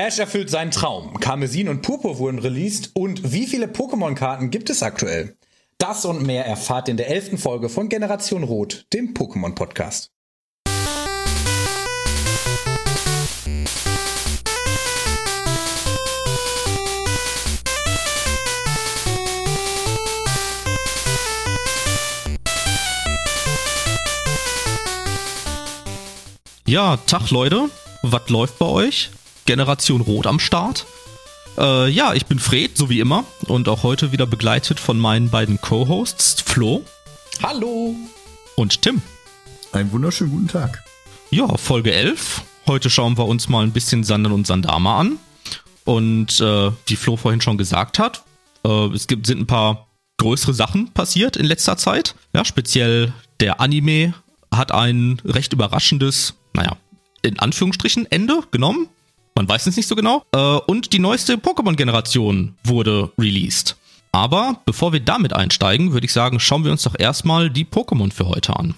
Ash erfüllt seinen Traum. Karmesin und Purpur wurden released. Und wie viele Pokémon-Karten gibt es aktuell? Das und mehr erfahrt in der elften Folge von Generation Rot, dem Pokémon-Podcast. Ja, Tag Leute, was läuft bei euch? Generation Rot am Start. Äh, ja, ich bin Fred, so wie immer, und auch heute wieder begleitet von meinen beiden Co-Hosts, Flo. Hallo. Und Tim. Einen wunderschönen guten Tag. Ja, Folge 11. Heute schauen wir uns mal ein bisschen Sandern und Sandama an. Und äh, wie Flo vorhin schon gesagt hat, äh, es gibt, sind ein paar größere Sachen passiert in letzter Zeit. Ja, speziell der Anime hat ein recht überraschendes naja, in Anführungsstrichen Ende genommen. Man weiß es nicht so genau. Äh, und die neueste Pokémon-Generation wurde released. Aber bevor wir damit einsteigen, würde ich sagen, schauen wir uns doch erstmal die Pokémon für heute an.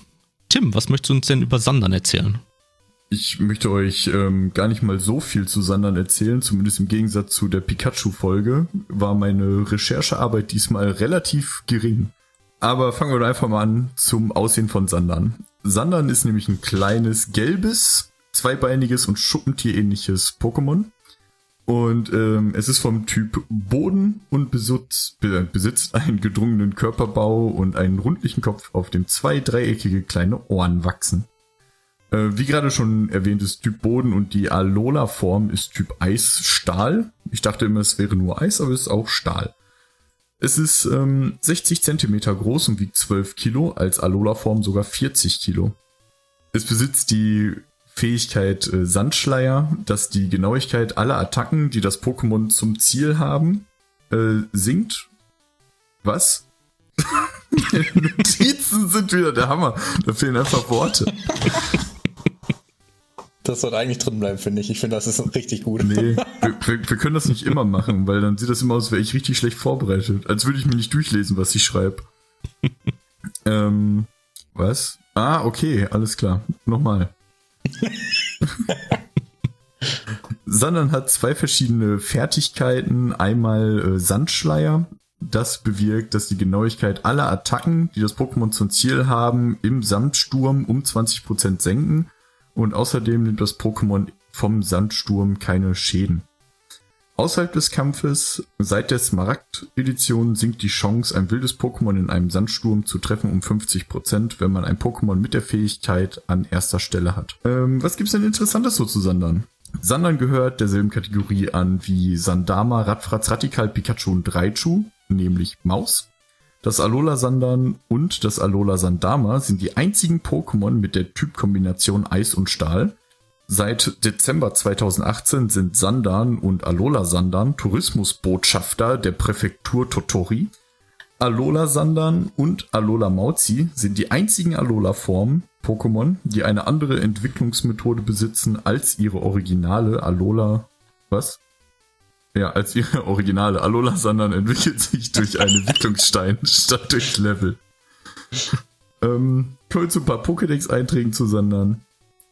Tim, was möchtest du uns denn über Sandern erzählen? Ich möchte euch ähm, gar nicht mal so viel zu Sandern erzählen, zumindest im Gegensatz zu der Pikachu-Folge war meine Recherchearbeit diesmal relativ gering. Aber fangen wir einfach mal an zum Aussehen von Sandern. Sandern ist nämlich ein kleines, gelbes, zweibeiniges und Schuppentierähnliches Pokémon. Und ähm, es ist vom Typ Boden und besitzt, besitzt einen gedrungenen Körperbau und einen rundlichen Kopf, auf dem zwei dreieckige kleine Ohren wachsen. Äh, wie gerade schon erwähnt ist Typ Boden und die Alola-Form ist Typ Eis-Stahl. Ich dachte immer, es wäre nur Eis, aber es ist auch Stahl. Es ist ähm, 60 Zentimeter groß und wiegt 12 Kilo, als Alola-Form sogar 40 Kilo. Es besitzt die Fähigkeit äh, Sandschleier, dass die Genauigkeit aller Attacken, die das Pokémon zum Ziel haben, äh, sinkt. Was? Notizen sind wieder der Hammer. Da fehlen einfach Worte. Das sollte eigentlich drin bleiben, finde ich. Ich finde, das ist richtig gut. Nee, wir, wir, wir, können das nicht immer machen, weil dann sieht das immer aus, als wäre ich richtig schlecht vorbereitet. Als würde ich mir nicht durchlesen, was ich schreibe. ähm, was? Ah, okay, alles klar. Nochmal. Sandern hat zwei verschiedene Fertigkeiten. Einmal äh, Sandschleier. Das bewirkt, dass die Genauigkeit aller Attacken, die das Pokémon zum Ziel haben, im Sandsturm um 20% senken und außerdem nimmt das Pokémon vom Sandsturm keine Schäden. Außerhalb des Kampfes, seit der Smaragd-Edition, sinkt die Chance, ein wildes Pokémon in einem Sandsturm zu treffen um 50%, wenn man ein Pokémon mit der Fähigkeit an erster Stelle hat. Ähm, was gibt's denn Interessantes so zu Sandern? Sandern gehört derselben Kategorie an wie Sandama, Radfratz, Radikal, Pikachu und Raichu, nämlich Maus. Das Alola Sandan und das Alola Sandama sind die einzigen Pokémon mit der Typkombination Eis und Stahl. Seit Dezember 2018 sind Sandan und Alola Sandan Tourismusbotschafter der Präfektur Totori. Alola Sandan und Alola Mauzi sind die einzigen Alola-Formen Pokémon, die eine andere Entwicklungsmethode besitzen als ihre originale Alola. Was? Ja, als ihre originale Alola Sandern entwickelt sich durch einen Entwicklungsstein statt durch Level. ähm, wir zu ein paar Pokédex-Einträgen zu Sandern.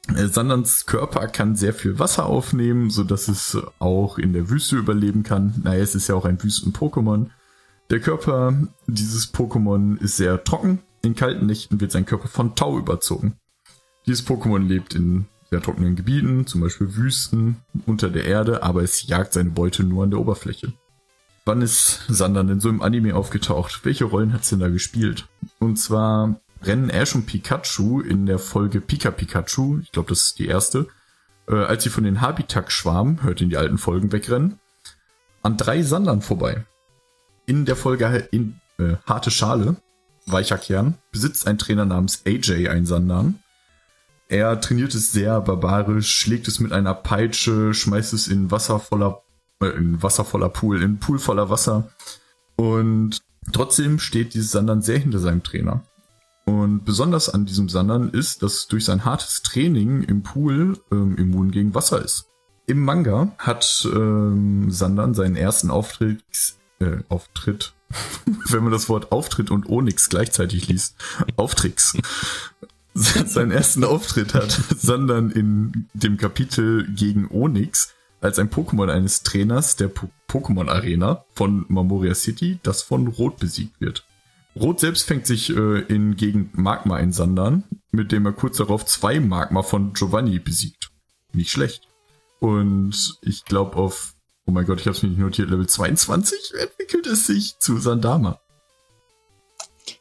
Äh, Sanderns Körper kann sehr viel Wasser aufnehmen, so dass es auch in der Wüste überleben kann. Naja, es ist ja auch ein Wüsten-Pokémon. Der Körper dieses Pokémon ist sehr trocken. In kalten Nächten wird sein Körper von Tau überzogen. Dieses Pokémon lebt in sehr trockenen Gebieten, zum Beispiel Wüsten, unter der Erde, aber es jagt seine Beute nur an der Oberfläche. Wann ist Sandern denn so im Anime aufgetaucht? Welche Rollen hat sie denn da gespielt? Und zwar rennen Ash und Pikachu in der Folge Pika Pikachu, ich glaube, das ist die erste, äh, als sie von den Habitak-Schwarm, hört in die alten Folgen wegrennen, an drei Sandern vorbei. In der Folge in äh, Harte Schale, weicher Kern, besitzt ein Trainer namens AJ ein Sandan er trainiert es sehr barbarisch, schlägt es mit einer Peitsche, schmeißt es in Wasser voller, äh, in Wasser voller Pool, in Pool voller Wasser. Und trotzdem steht dieses Sandern sehr hinter seinem Trainer. Und besonders an diesem Sandern ist, dass durch sein hartes Training im Pool ähm, immun gegen Wasser ist. Im Manga hat ähm, Sandern seinen ersten Auftritt, äh, Auftritt, wenn man das Wort Auftritt und Onyx gleichzeitig liest, Auftricks, seinen ersten Auftritt hat, sondern in dem Kapitel gegen Onyx, als ein Pokémon eines Trainers der po Pokémon Arena von Mamoria City, das von Rot besiegt wird. Rot selbst fängt sich äh, in Gegend Magma einsandern, mit dem er kurz darauf zwei Magma von Giovanni besiegt. Nicht schlecht. Und ich glaube auf, oh mein Gott, ich habe es mir nicht notiert, Level 22 entwickelt es sich zu Sandama.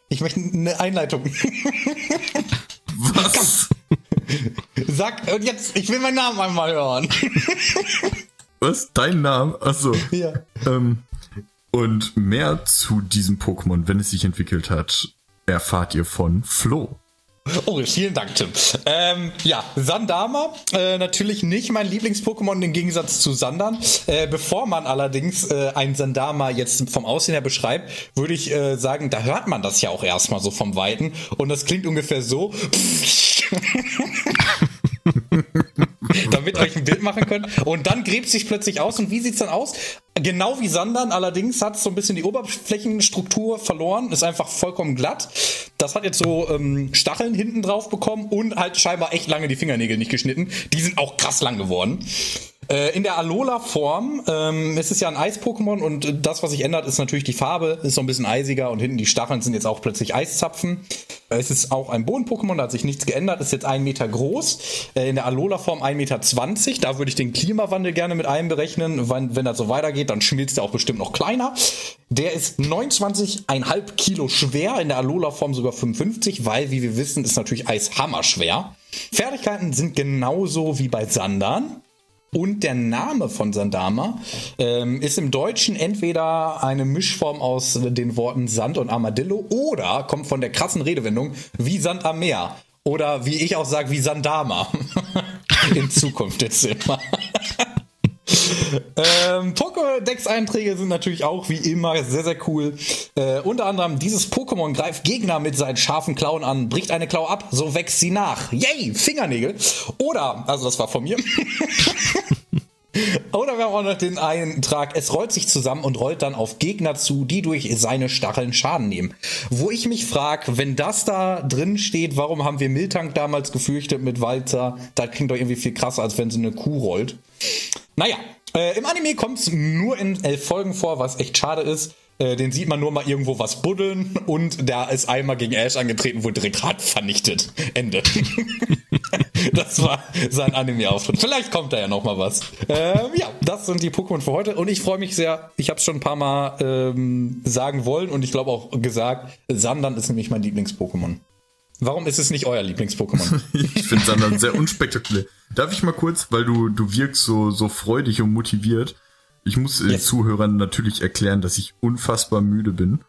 Ich möchte eine Einleitung. Was? Sag, und jetzt, ich will meinen Namen einmal hören. Was? Dein Name? Achso. Ja. Ähm, und mehr zu diesem Pokémon, wenn es sich entwickelt hat, erfahrt ihr von Flo. Oh, vielen Dank, Tim. Ähm, ja, Sandama, äh, natürlich nicht mein Lieblings-Pokémon im Gegensatz zu Sandern. Äh, bevor man allerdings äh, ein Sandama jetzt vom Aussehen her beschreibt, würde ich äh, sagen, da hört man das ja auch erstmal so vom Weiten. Und das klingt ungefähr so. damit ihr euch ein Bild machen könnt. Und dann gräbt sich plötzlich aus. Und wie sieht's dann aus? Genau wie Sandern, allerdings hat es so ein bisschen die Oberflächenstruktur verloren, ist einfach vollkommen glatt. Das hat jetzt so ähm, Stacheln hinten drauf bekommen und halt scheinbar echt lange die Fingernägel nicht geschnitten. Die sind auch krass lang geworden. Äh, in der Alola-Form ähm, ist es ja ein Eis-Pokémon und das, was sich ändert, ist natürlich die Farbe, ist so ein bisschen eisiger und hinten die Stacheln sind jetzt auch plötzlich Eiszapfen. Es ist auch ein Boden-Pokémon, da hat sich nichts geändert, ist jetzt ein Meter groß. Äh, in der Alola-Form 1,20 Meter. Da würde ich den Klimawandel gerne mit einberechnen. Wenn, wenn das so weitergeht, dann schmilzt er auch bestimmt noch kleiner. Der ist 29,5 Kilo schwer, in der Alola-Form sogar 55, weil, wie wir wissen, ist natürlich Eis hammerschwer. Fertigkeiten sind genauso wie bei Sandern. Und der Name von Sandama ähm, ist im Deutschen entweder eine Mischform aus den Worten Sand und Armadillo oder kommt von der krassen Redewendung wie Sand am Meer. Oder wie ich auch sage, wie Sandama. In Zukunft jetzt immer. Ähm, Pokédex-Einträge sind natürlich auch wie immer sehr, sehr cool. Äh, unter anderem dieses Pokémon greift Gegner mit seinen scharfen Klauen an, bricht eine Klaue ab, so wächst sie nach. Yay, Fingernägel. Oder, also das war von mir. Oder wir haben auch noch den Eintrag, es rollt sich zusammen und rollt dann auf Gegner zu, die durch seine Stacheln Schaden nehmen. Wo ich mich frage, wenn das da drin steht, warum haben wir Miltank damals gefürchtet mit Walter? Das klingt doch irgendwie viel krasser, als wenn sie eine Kuh rollt. Naja, äh, im Anime kommt es nur in elf Folgen vor, was echt schade ist. Äh, den sieht man nur mal irgendwo was buddeln und der ist einmal gegen Ash angetreten, wurde direkt hart vernichtet. Ende. das war sein Anime-Auftritt. Vielleicht kommt da ja noch mal was. Ähm, ja, das sind die Pokémon für heute und ich freue mich sehr. Ich habe es schon ein paar Mal ähm, sagen wollen und ich glaube auch gesagt, Sandern ist nämlich mein Lieblings-Pokémon. Warum ist es nicht euer Lieblings-Pokémon? ich finde Sandern sehr unspektakulär. Darf ich mal kurz, weil du, du wirkst so, so freudig und motiviert. Ich muss den yes. Zuhörern natürlich erklären, dass ich unfassbar müde bin.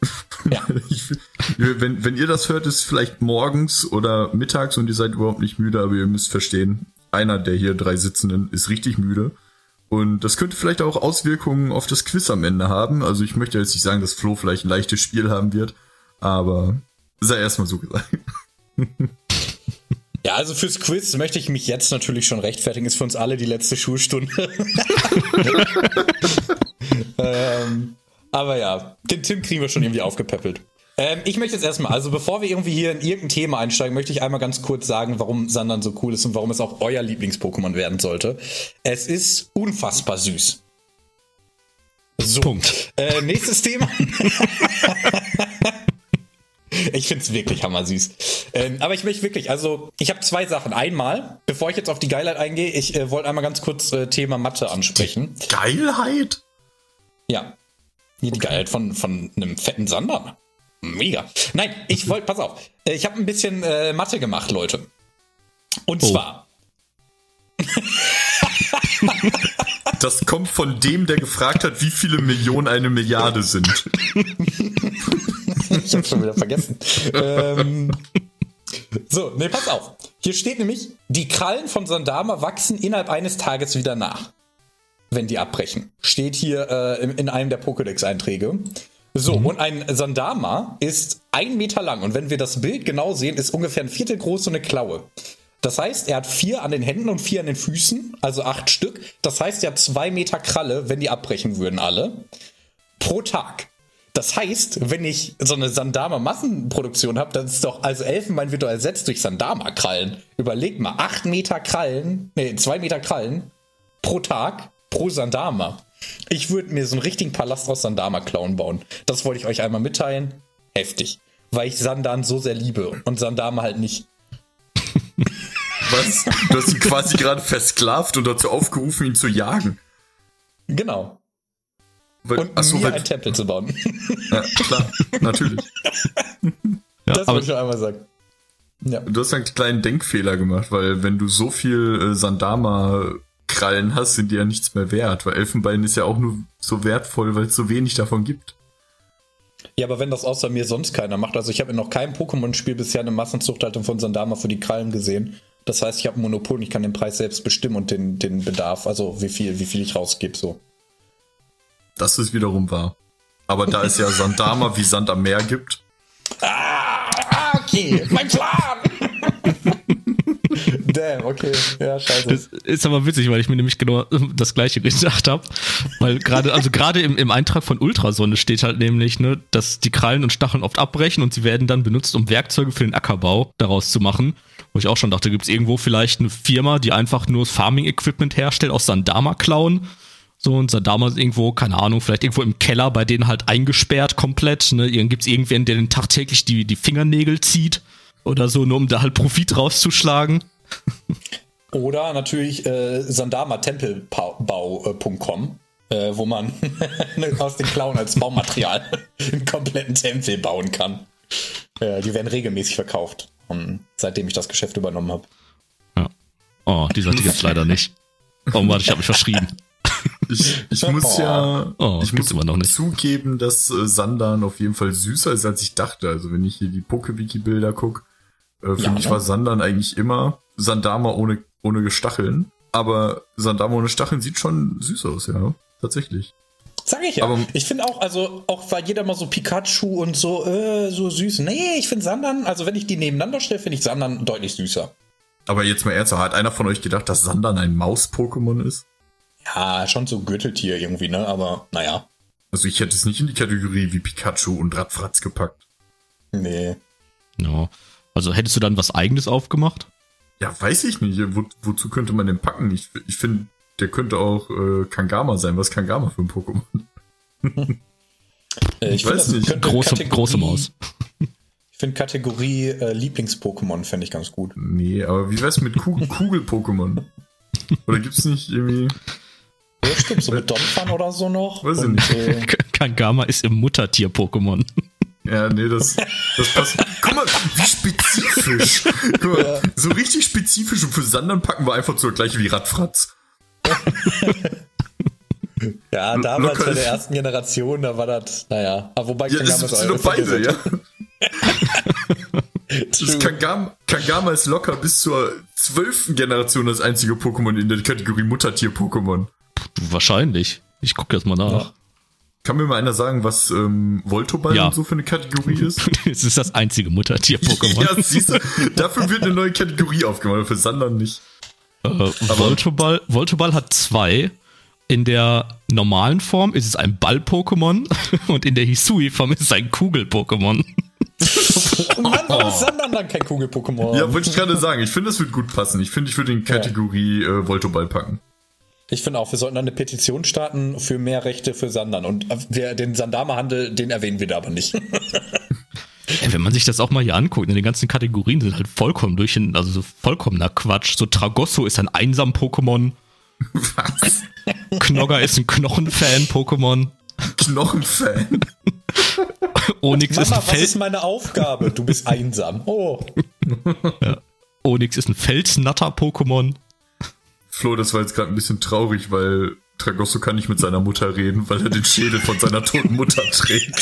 Ja. Ich, wenn, wenn ihr das hört, ist vielleicht morgens oder mittags und ihr seid überhaupt nicht müde, aber ihr müsst verstehen, einer der hier drei Sitzenden ist richtig müde. Und das könnte vielleicht auch Auswirkungen auf das Quiz am Ende haben. Also ich möchte jetzt nicht sagen, dass Flo vielleicht ein leichtes Spiel haben wird, aber sei erstmal so gesagt. Ja, also fürs Quiz möchte ich mich jetzt natürlich schon rechtfertigen. Ist für uns alle die letzte Schulstunde. ähm, aber ja, den Tim kriegen wir schon irgendwie aufgepäppelt. Ähm, ich möchte jetzt erstmal, also bevor wir irgendwie hier in irgendein Thema einsteigen, möchte ich einmal ganz kurz sagen, warum Sandern so cool ist und warum es auch euer Lieblings-Pokémon werden sollte. Es ist unfassbar süß. So. Punkt. Äh, nächstes Thema. Ich finde es wirklich hammersüß. Ähm, aber ich möchte wirklich, also ich habe zwei Sachen. Einmal, bevor ich jetzt auf die Geilheit eingehe, ich äh, wollte einmal ganz kurz äh, Thema Mathe ansprechen. Geilheit? Ja. Hier die Geilheit von, von einem fetten Sander. Mega. Nein, ich wollte, pass auf, äh, ich habe ein bisschen äh, Mathe gemacht, Leute. Und oh. zwar. Das kommt von dem, der gefragt hat, wie viele Millionen eine Milliarde sind. ich hab's schon wieder vergessen. ähm, so, ne, pass auf. Hier steht nämlich, die Krallen von Sandama wachsen innerhalb eines Tages wieder nach. Wenn die abbrechen. Steht hier äh, in, in, einem der Pokédex-Einträge. So, mhm. und ein Sandama ist ein Meter lang. Und wenn wir das Bild genau sehen, ist ungefähr ein Viertel groß so eine Klaue. Das heißt, er hat vier an den Händen und vier an den Füßen, also acht Stück. Das heißt, er hat zwei Meter Kralle, wenn die abbrechen würden alle, pro Tag. Das heißt, wenn ich so eine Sandama-Massenproduktion habe, dann ist doch, also Elfenbein wird doch ersetzt durch Sandama-Krallen. Überleg mal, acht Meter Krallen, nee, zwei Meter Krallen pro Tag pro Sandama. Ich würde mir so einen richtigen Palast aus Sandama-Klauen bauen. Das wollte ich euch einmal mitteilen. Heftig. Weil ich Sandan so sehr liebe und Sandama halt nicht. Was? Du hast ihn quasi gerade versklavt und dazu aufgerufen, ihn zu jagen. Genau. Weil, Und achso, mir weil, ein Tempel zu bauen. ja, klar, natürlich. Ja, das wollte ich schon einmal sagen. Ja. Du hast einen kleinen Denkfehler gemacht, weil wenn du so viel äh, Sandama-Krallen hast, sind die ja nichts mehr wert, weil Elfenbein ist ja auch nur so wertvoll, weil es so wenig davon gibt. Ja, aber wenn das außer mir sonst keiner macht, also ich habe in noch keinem Pokémon-Spiel bisher eine Massenzuchthaltung von Sandama für die Krallen gesehen. Das heißt, ich habe ein Monopol und ich kann den Preis selbst bestimmen und den, den Bedarf, also wie viel, wie viel ich rausgebe, so. Das ist wiederum wahr. Aber da es ja Sandama wie Sand am Meer gibt, Ah, okay, mein Plan! Damn, okay, ja, scheiße. Das ist aber witzig, weil ich mir nämlich genau das gleiche gedacht habe. Weil gerade, also gerade im, im Eintrag von Ultrasonne steht halt nämlich, ne, dass die Krallen und Stacheln oft abbrechen und sie werden dann benutzt, um Werkzeuge für den Ackerbau daraus zu machen. Wo ich auch schon dachte, gibt es irgendwo vielleicht eine Firma, die einfach nur Farming-Equipment herstellt, aus Sandama-Klauen. So, und Sandama ist irgendwo, keine Ahnung, vielleicht irgendwo im Keller, bei denen halt eingesperrt komplett. Ne? Gibt es irgendwen, der den tagtäglich die, die Fingernägel zieht oder so, nur um da halt Profit rauszuschlagen. Oder natürlich äh, sandamatempelbau.com, äh, wo man aus den Klauen als Baumaterial einen kompletten Tempel bauen kann. Äh, die werden regelmäßig verkauft, um, seitdem ich das Geschäft übernommen habe. Ja. Oh, die Seite gibt's leider nicht. Oh, warte, ich habe mich verschrieben. ich, ich muss ja Oh, ich muss immer noch nicht. zugeben, dass äh, Sandan auf jeden Fall süßer ist, als ich dachte. Also wenn ich hier die Pokewiki-Bilder gucke, äh, für Ja, mich ne? war Sandan eigentlich immer Sandama ohne, ohne Stacheln. Aber Sandama ohne Stacheln sieht schon süß aus, ja. Tatsächlich. Sag ich ja. Aber- ich finde auch, also auch weil jeder mal so Pikachu und so, äh, so süß. Nee, ich finde Sandern, also wenn ich die nebeneinander stelle, finde ich Sandern deutlich süßer. Aber jetzt mal ernsthaft, hat einer von euch gedacht, dass Sandan ein Maus-Pokémon ist? Ja, schon so Gürteltier irgendwie, ne? Aber naja. Also ich hätte es nicht in die Kategorie wie Pikachu und Radfratz gepackt. Nee. Ja. Also hättest du dann was eigenes aufgemacht? Ja, weiß ich nicht. Wo, wozu könnte man den packen? Ich, ich finde, der könnte auch äh, Kangama sein. Was ist Kangama für ein Pokémon? Äh, Ich find, weiß nicht. Große, Kategorie- große Maus. Ich finde Kategorie äh, Lieblings-Pokémon fände ich ganz gut. Nee, aber wie wär's mit Kugel- Kugel-Pokémon? Oder gibt's nicht irgendwie... Ja, stimmt, so mit Donphan oder so noch. Weiß ich nicht. Äh, Kangama ist im Muttertier-Pokémon. Ja, nee, das, das passt. Guck mal, wie spezifisch. Guck mal, so richtig spezifisch und für Sandern packen wir einfach so gleich wie Radfratz. ja, damals locker- bei der ersten Generation, da war das, naja. Aber wobei Ja, das Kangama sind doch beide, ja. Das True. Kangama, ist locker bis zur zwölften Generation das einzige Pokémon in der Kategorie Muttertier-Pokémon. Wahrscheinlich. Ich gucke jetzt mal nach. Ja. Kann mir mal einer sagen, was ähm, Voltoball Ja. und so für eine Kategorie ist? Es ist das einzige Muttertier-Pokémon. ja, siehst du, dafür wird eine neue Kategorie aufgemacht, für Sandern nicht. Äh, Voltoball, Voltoball hat zwei. In der normalen Form ist es ein Ball-Pokémon und in der Hisui-Form ist es ein Kugel-Pokémon. Oh Mann, warum ist Sandern dann kein Kugel-Pokémon? Ja, wollte ich gerade sagen. Ich finde, das wird gut passen. Ich finde, ich würde in Kategorie äh, Voltoball packen. Ich finde auch, wir sollten eine Petition starten für mehr Rechte für Sandern. Und äh, der, den Sandama-Handel, den erwähnen wir da aber nicht. Ja, wenn man sich das auch mal hier anguckt, in den ganzen Kategorien sind halt vollkommen durch, also so vollkommener Quatsch. So Tragosso ist ein Einsam-Pokémon, Was? Knogger ist ein Knochenfan-Pokémon, Knochenfan. Onyx ist Mama, ein was ist Fels, meine Aufgabe? Du bist einsam. Oh. Onyx ist ein Felsnatter-Pokémon. Flo, das war jetzt gerade ein bisschen traurig, weil Tragosso kann nicht mit seiner Mutter reden, weil er den Schädel von seiner toten Mutter trägt.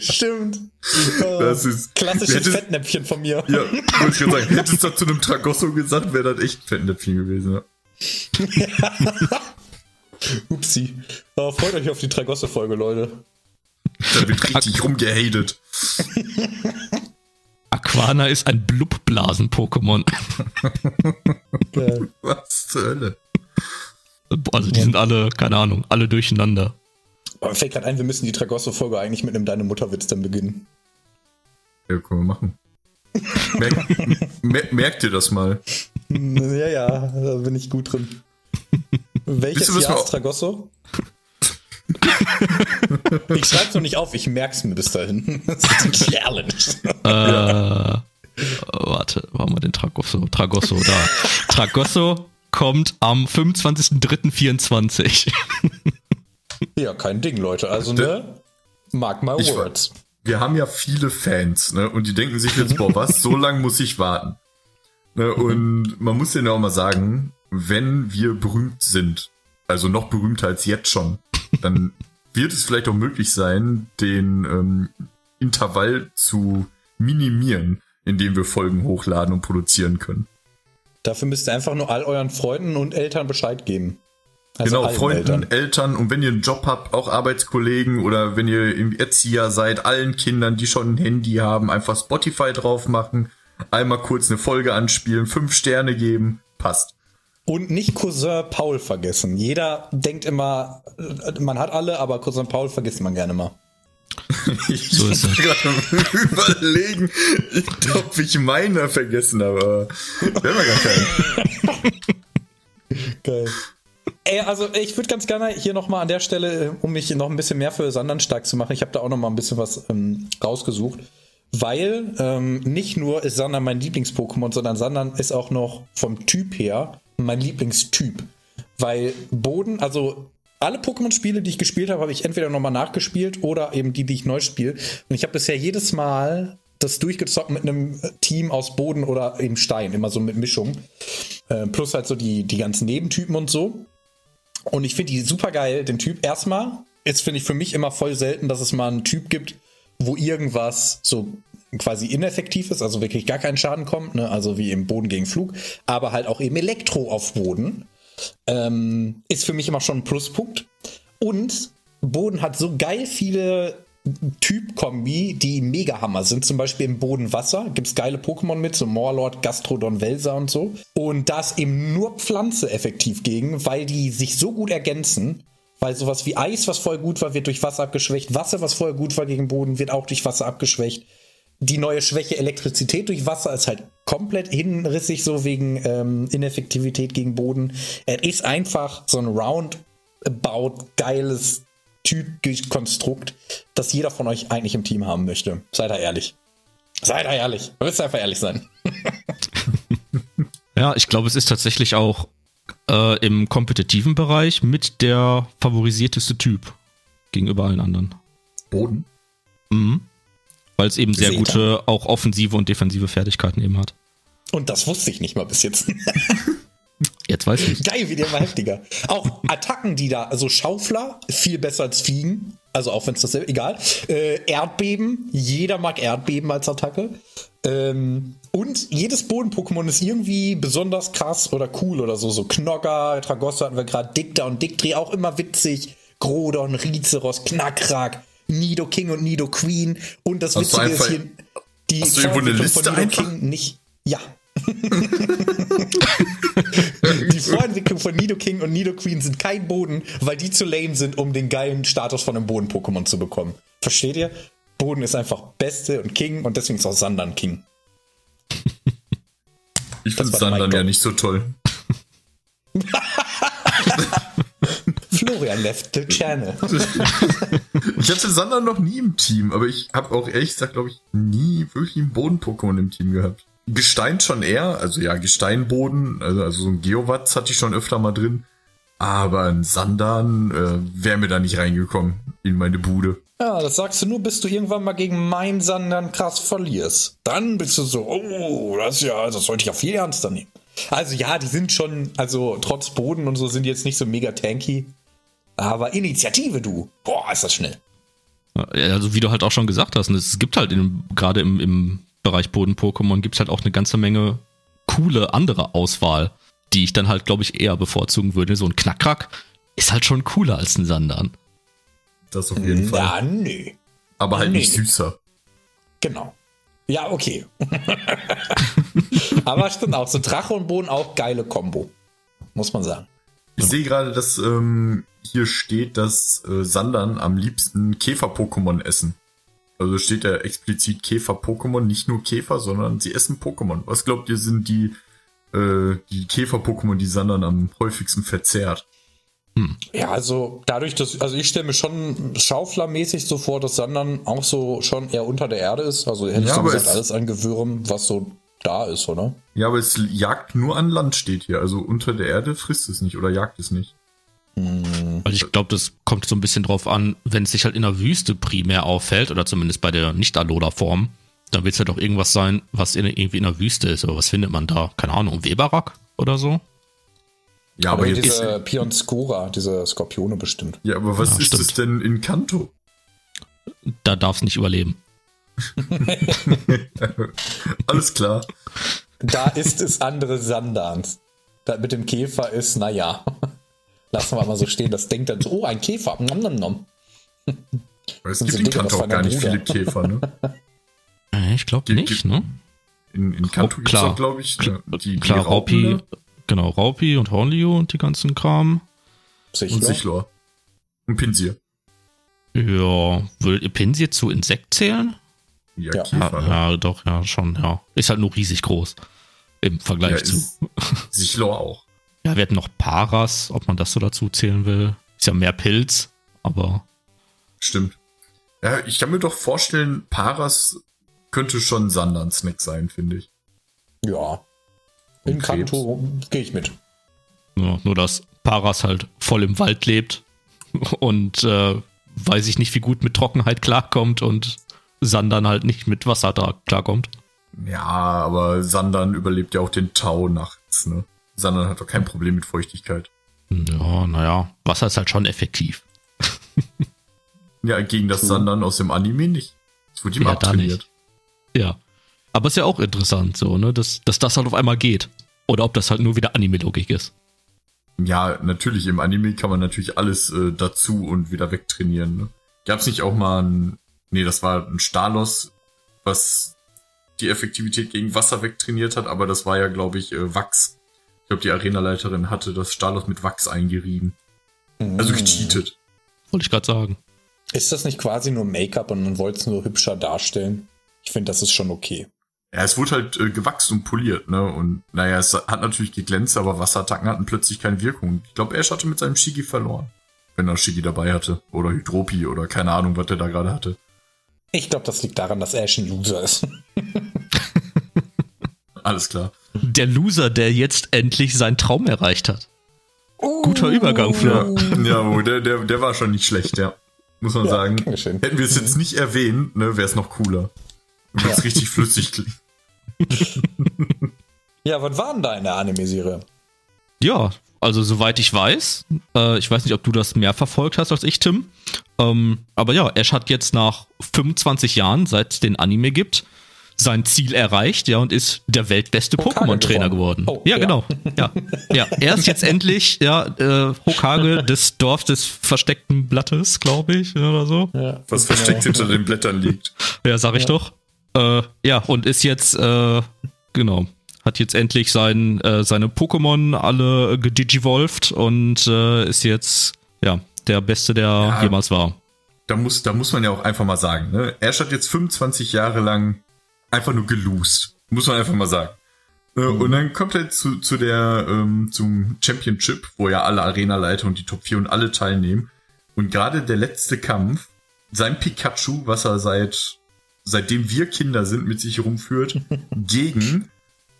Stimmt. Das ist Klassisches Hättest- Fettnäpfchen von mir. Ja, wollte ich gerade sagen, hättest du zu einem Tragosso gesagt, wäre das echt ein Fettnäpfchen gewesen. Ja. Upsi. Aber freut euch auf die Tragosse-Folge, Leute. Da wird richtig rumgehatet. Aquana ist ein Blublasen-Pokémon. Geil. Was zur Hölle? Also die sind alle, keine Ahnung, alle durcheinander. Aber mir fällt gerade ein, wir müssen die Tragosso-Folge eigentlich mit einem Deine Mutter-Witz dann beginnen. Ja, können wir machen. Merk, mer merkt ihr das mal? Ja, ja, da bin ich gut drin. Welches Jahr ist Tragosso? ich schreib's noch nicht auf, ich merk's mir bis dahin. Das ist ein. Äh, warte, wo haben wir den Tragosso? Tragosso, da. Tragosso kommt am 25.03.24. Ja, kein Ding, Leute. Also, ne? Mark my Ich- words. Wir haben ja viele Fans, ne? Und die denken sich jetzt, boah, was, so lang muss ich warten. Ne? Und man muss denen ja auch mal sagen, wenn wir berühmt sind, also noch berühmter als jetzt schon, dann wird es vielleicht auch möglich sein, den ähm, Intervall zu minimieren, indem wir Folgen hochladen und produzieren können. Dafür müsst ihr einfach nur all euren Freunden und Eltern Bescheid geben. Also genau, Freunden, Eltern. Eltern. und wenn ihr einen Job habt, auch Arbeitskollegen oder wenn ihr im Erzieher seid, allen Kindern, die schon ein Handy haben, einfach Spotify drauf machen, einmal kurz eine Folge anspielen, fünf Sterne geben, passt. Und nicht Cousin Paul vergessen. Jeder denkt immer, äh, man hat alle, aber Cousin Paul vergisst man gerne mal. Ich So ist bin es. überlegen, ob ich meiner vergessen habe. aber Wir haben gar keinen. Geil. Ey, also ich würde ganz gerne hier nochmal an der Stelle, äh, um mich noch ein bisschen mehr für Sandern stark zu machen, ich habe da auch nochmal ein bisschen was ähm, rausgesucht. Weil ähm, nicht nur ist Sandern mein Lieblings-Pokémon, sondern Sandern ist auch noch vom Typ her mein Lieblingstyp. Weil Boden, also alle Pokémon-Spiele, die ich gespielt habe, habe ich entweder nochmal nachgespielt oder eben die, die ich neu spiele. Und ich habe bisher jedes Mal das durchgezockt mit einem Team aus Boden oder eben Stein, immer so mit Mischung. Äh, plus halt so die, die ganzen Nebentypen und so. Und ich finde die super geil, den Typ. Erstmal ist, finde ich, für mich immer voll selten, dass es mal einen Typ gibt, wo irgendwas so quasi ineffektiv ist, also wirklich gar keinen Schaden kommt, ne? also wie im Boden gegen Flug, aber halt auch eben Elektro auf Boden. Ähm, ist für mich immer schon ein Pluspunkt. Und Boden hat so geil viele Typ-Kombi, die mega Hammer sind. Zum Beispiel im Boden Wasser gibt es geile Pokémon mit, so Morlord, Gastrodon, Welser und so. Und da ist eben nur Pflanze effektiv gegen, weil die sich so gut ergänzen. Weil sowas wie Eis, was voll gut war, wird durch Wasser abgeschwächt. Wasser, was vorher gut war gegen Boden, wird auch durch Wasser abgeschwächt. Die neue Schwäche Elektrizität durch Wasser ist halt komplett hinrissig, so wegen ähm, Ineffektivität gegen Boden. Es ist einfach so ein roundabout geiles Typ-Konstrukt, das jeder von euch eigentlich im Team haben möchte. Seid da ehrlich. Seid da ehrlich. Ihr müsst einfach ehrlich sein. Ja, ich glaube, es ist tatsächlich auch äh, im kompetitiven Bereich mit der favorisierteste Typ gegenüber allen anderen. Boden. Mhm. Weil es eben sehr ihr? gute, auch offensive und defensive Fertigkeiten eben hat. Und das wusste ich nicht mal bis jetzt. Jetzt weiß ich. Geil, wie der immer heftiger. Auch Attacken, die da, also Schaufler, viel besser als Fliegen. Also auch wenn es das egal. Äh, Erdbeben, jeder mag Erdbeben als Attacke. Ähm, und jedes Boden-Pokémon ist irgendwie besonders krass oder cool oder so. So Knogger, Tragossa hatten wir gerade, Dicta und Dictri, auch immer witzig. Grodon, Rizeros, Knackrak, Nido King und Nido Queen. Und das Hast Witzige ist einfach- hier, die hast du eine Vorentwicklung Liste von Nido einfach? King nicht. Ja, die Vorentwicklung von Nido King und Nido Queen sind kein Boden, weil die zu lame sind, um den geilen Status von einem Boden-Pokémon zu bekommen. Versteht ihr? Boden ist einfach Beste und King und deswegen ist auch Sandern King. Ich finde mein ja nicht so toll. Florian left the channel. Ich hatte Sandern noch nie im Team, aber ich habe auch ehrlich gesagt, glaube ich, nie wirklich einen Boden-Pokémon im Team gehabt. Gestein schon eher, also ja, Gesteinboden, also, also so ein Geowatz hatte ich schon öfter mal drin. Aber ein Sandan äh, wäre mir da nicht reingekommen in meine Bude. Ja, das sagst du nur, bis du irgendwann mal gegen meinen Sandern krass verlierst. Dann bist du so, oh, das ist ja, das sollte ich auf viel ernster nehmen. Also ja, die sind schon, also trotz Boden und so sind die jetzt nicht so mega tanky. Aber Initiative, du. Boah, ist das schnell. Also wie du halt auch schon gesagt hast, und es gibt halt in, gerade im, im Bereich Boden-Pokémon gibt es halt auch eine ganze Menge coole andere Auswahl, die ich dann halt, glaube ich, eher bevorzugen würde. So ein Knackrack ist halt schon cooler als ein Sandan. Das auf jeden Fall. Ja, nö. Aber halt nee. nicht süßer. Genau. Ja, okay. Aber stimmt auch, so Drache und Boden auch geile Kombo. Muss man sagen. Ich sehe gerade, dass ähm, hier steht, dass äh, Sandern am liebsten Käfer-Pokémon essen. Also steht da explizit Käfer-Pokémon, nicht nur Käfer, sondern sie essen Pokémon. Was glaubt ihr, sind die, äh, die Käfer-Pokémon, die Sandern am häufigsten verzehrt? Ja, also dadurch, dass, also ich stelle mir schon Schauflermäßig so vor, dass Sandern auch so schon eher unter der Erde ist. Also hätte ich Ja, so aber gesagt, es- alles an Gewürm, was so da ist, oder? Ja, aber es jagt nur an Land, steht hier. Also unter der Erde frisst es nicht oder jagt es nicht. Also ich glaube, das kommt so ein bisschen drauf an, wenn es sich halt in der Wüste primär auffällt, oder zumindest bei der Nicht-Alola-Form, dann wird es halt auch irgendwas sein, was in, irgendwie in der Wüste ist. Aber was findet man da? Keine Ahnung, Weberrack oder so? Ja, aber Aber jetzt. diese Pionscura, diese Skorpione bestimmt. Ja, aber was Ja, ist stimmt. es denn in Kanto? Da darf es nicht überleben. Alles klar. Da ist es andere Sandans. Da mit dem Käfer ist, naja. Lassen wir mal so stehen, das denkt dann so, oh, ein Käfer. Nom, nom, nom. Es Sind gibt so in Kanto das auch gar nicht Bruder. viele Käfer, ne? Äh, Ich glaube nicht, gibt- ne? In, in Kanto gibt es klar. glaube ich, Klar, ne, die, Klar, die Raupen Raupi, da genau, Raupi und Hornlio und die ganzen Kram. und Sicher. Sichlor. Und Pinsir. Ja, würdet ihr Pinsir zu Insekt zählen? Ja, Ja. Käfer. ne? Ja, ja, doch, ja, schon, ja. Ist halt nur riesig groß. Im Vergleich Ja, zu. Sichlor auch. Ja, wir hatten noch Paras, ob man das so dazu zählen will. Ist ja mehr Pilz, aber Stimmt. Ja, ich kann mir doch vorstellen, Paras könnte schon Sandern-Snack sein, finde ich. Ja. In Und Krebs. Kanto gehe ich mit. ja, nur, dass Paras halt voll im Wald lebt und äh, weiß ich nicht, wie gut mit Trockenheit klarkommt und Sandern halt nicht mit Wasser da klarkommt. Ja, aber Sandern überlebt ja auch den Tau nachts, ne? Sandern hat doch kein Problem mit Feuchtigkeit. Ja, naja, Wasser ist halt schon effektiv. Ja, gegen das Sandern aus dem Anime nicht. Es wurde ihm Ja, da abtrainiert. Ja. Aber ist ja auch interessant, so, ne, dass, dass das halt auf einmal geht. Oder ob das halt nur wieder Anime-Logik ist. Ja, natürlich, im Anime kann man natürlich alles äh, dazu und wieder wegtrainieren. Ne? Gab's nicht auch mal ein, nee, das war ein Stalos, was die Effektivität gegen Wasser wegtrainiert hat, aber das war ja, glaube ich, äh, Wachs. Ich glaube, die Arenaleiterin hatte das Stalos mit Wachs eingerieben. Also gecheatet. Wollte ich gerade sagen. Ist das nicht quasi nur Make-up und man wollte es nur hübscher darstellen? Ich finde, das ist schon okay. Ja, es wurde halt äh, gewachst und poliert, ne? Und naja, es hat natürlich geglänzt, aber Wasserattacken hatten plötzlich keine Wirkung. Ich glaube, Ash hatte mit seinem Shigi verloren. Wenn er Shigi dabei hatte. Oder Hydropi oder keine Ahnung, was er da gerade hatte. Ich glaube, das liegt daran, dass Ash ein Loser ist. Alles klar. Der Loser, der jetzt endlich seinen Traum erreicht hat. Guter Übergang, Flo. Ja, oh, der, der, der war schon nicht schlecht, ja. Muss man Ja, sagen. Dankeschön. Hätten wir es jetzt nicht erwähnt, ne, wäre es noch cooler. Und jetzt Ja. richtig flüssig klingt. Ja, was war denn da in der Anime-Serie? Ja, also soweit ich weiß, äh, ich weiß nicht, ob du das mehr verfolgt hast als ich, Tim, ähm, aber ja, Ash hat jetzt nach 25 Jahren, seit es den Anime gibt, sein Ziel erreicht, ja, und ist der weltbeste Pokémon-Trainer geworden. geworden. Oh, ja, ja. genau. Ja, ja, er ist jetzt endlich, ja, äh, Hokage des Dorf des versteckten Blattes, glaube ich, oder so. Ja, Was versteckt hinter den Blättern liegt. Ja, sag ich doch. Äh, ja, und ist jetzt, äh, genau, hat jetzt endlich sein, äh, seine Pokémon alle gedigivolved und äh, ist jetzt, ja, der Beste, der Ja. jemals war. Da muss, da muss man ja auch einfach mal sagen, ne? Ash hat jetzt 25 Jahre lang einfach nur gelost. Muss man einfach mal sagen. Äh, Und dann kommt er zu, zu der, ähm, zum Championship, wo ja alle Arenaleiter und die Top 4 und alle teilnehmen. Und gerade der letzte Kampf, sein Pikachu, was er seit, seitdem wir Kinder sind, mit sich rumführt, gegen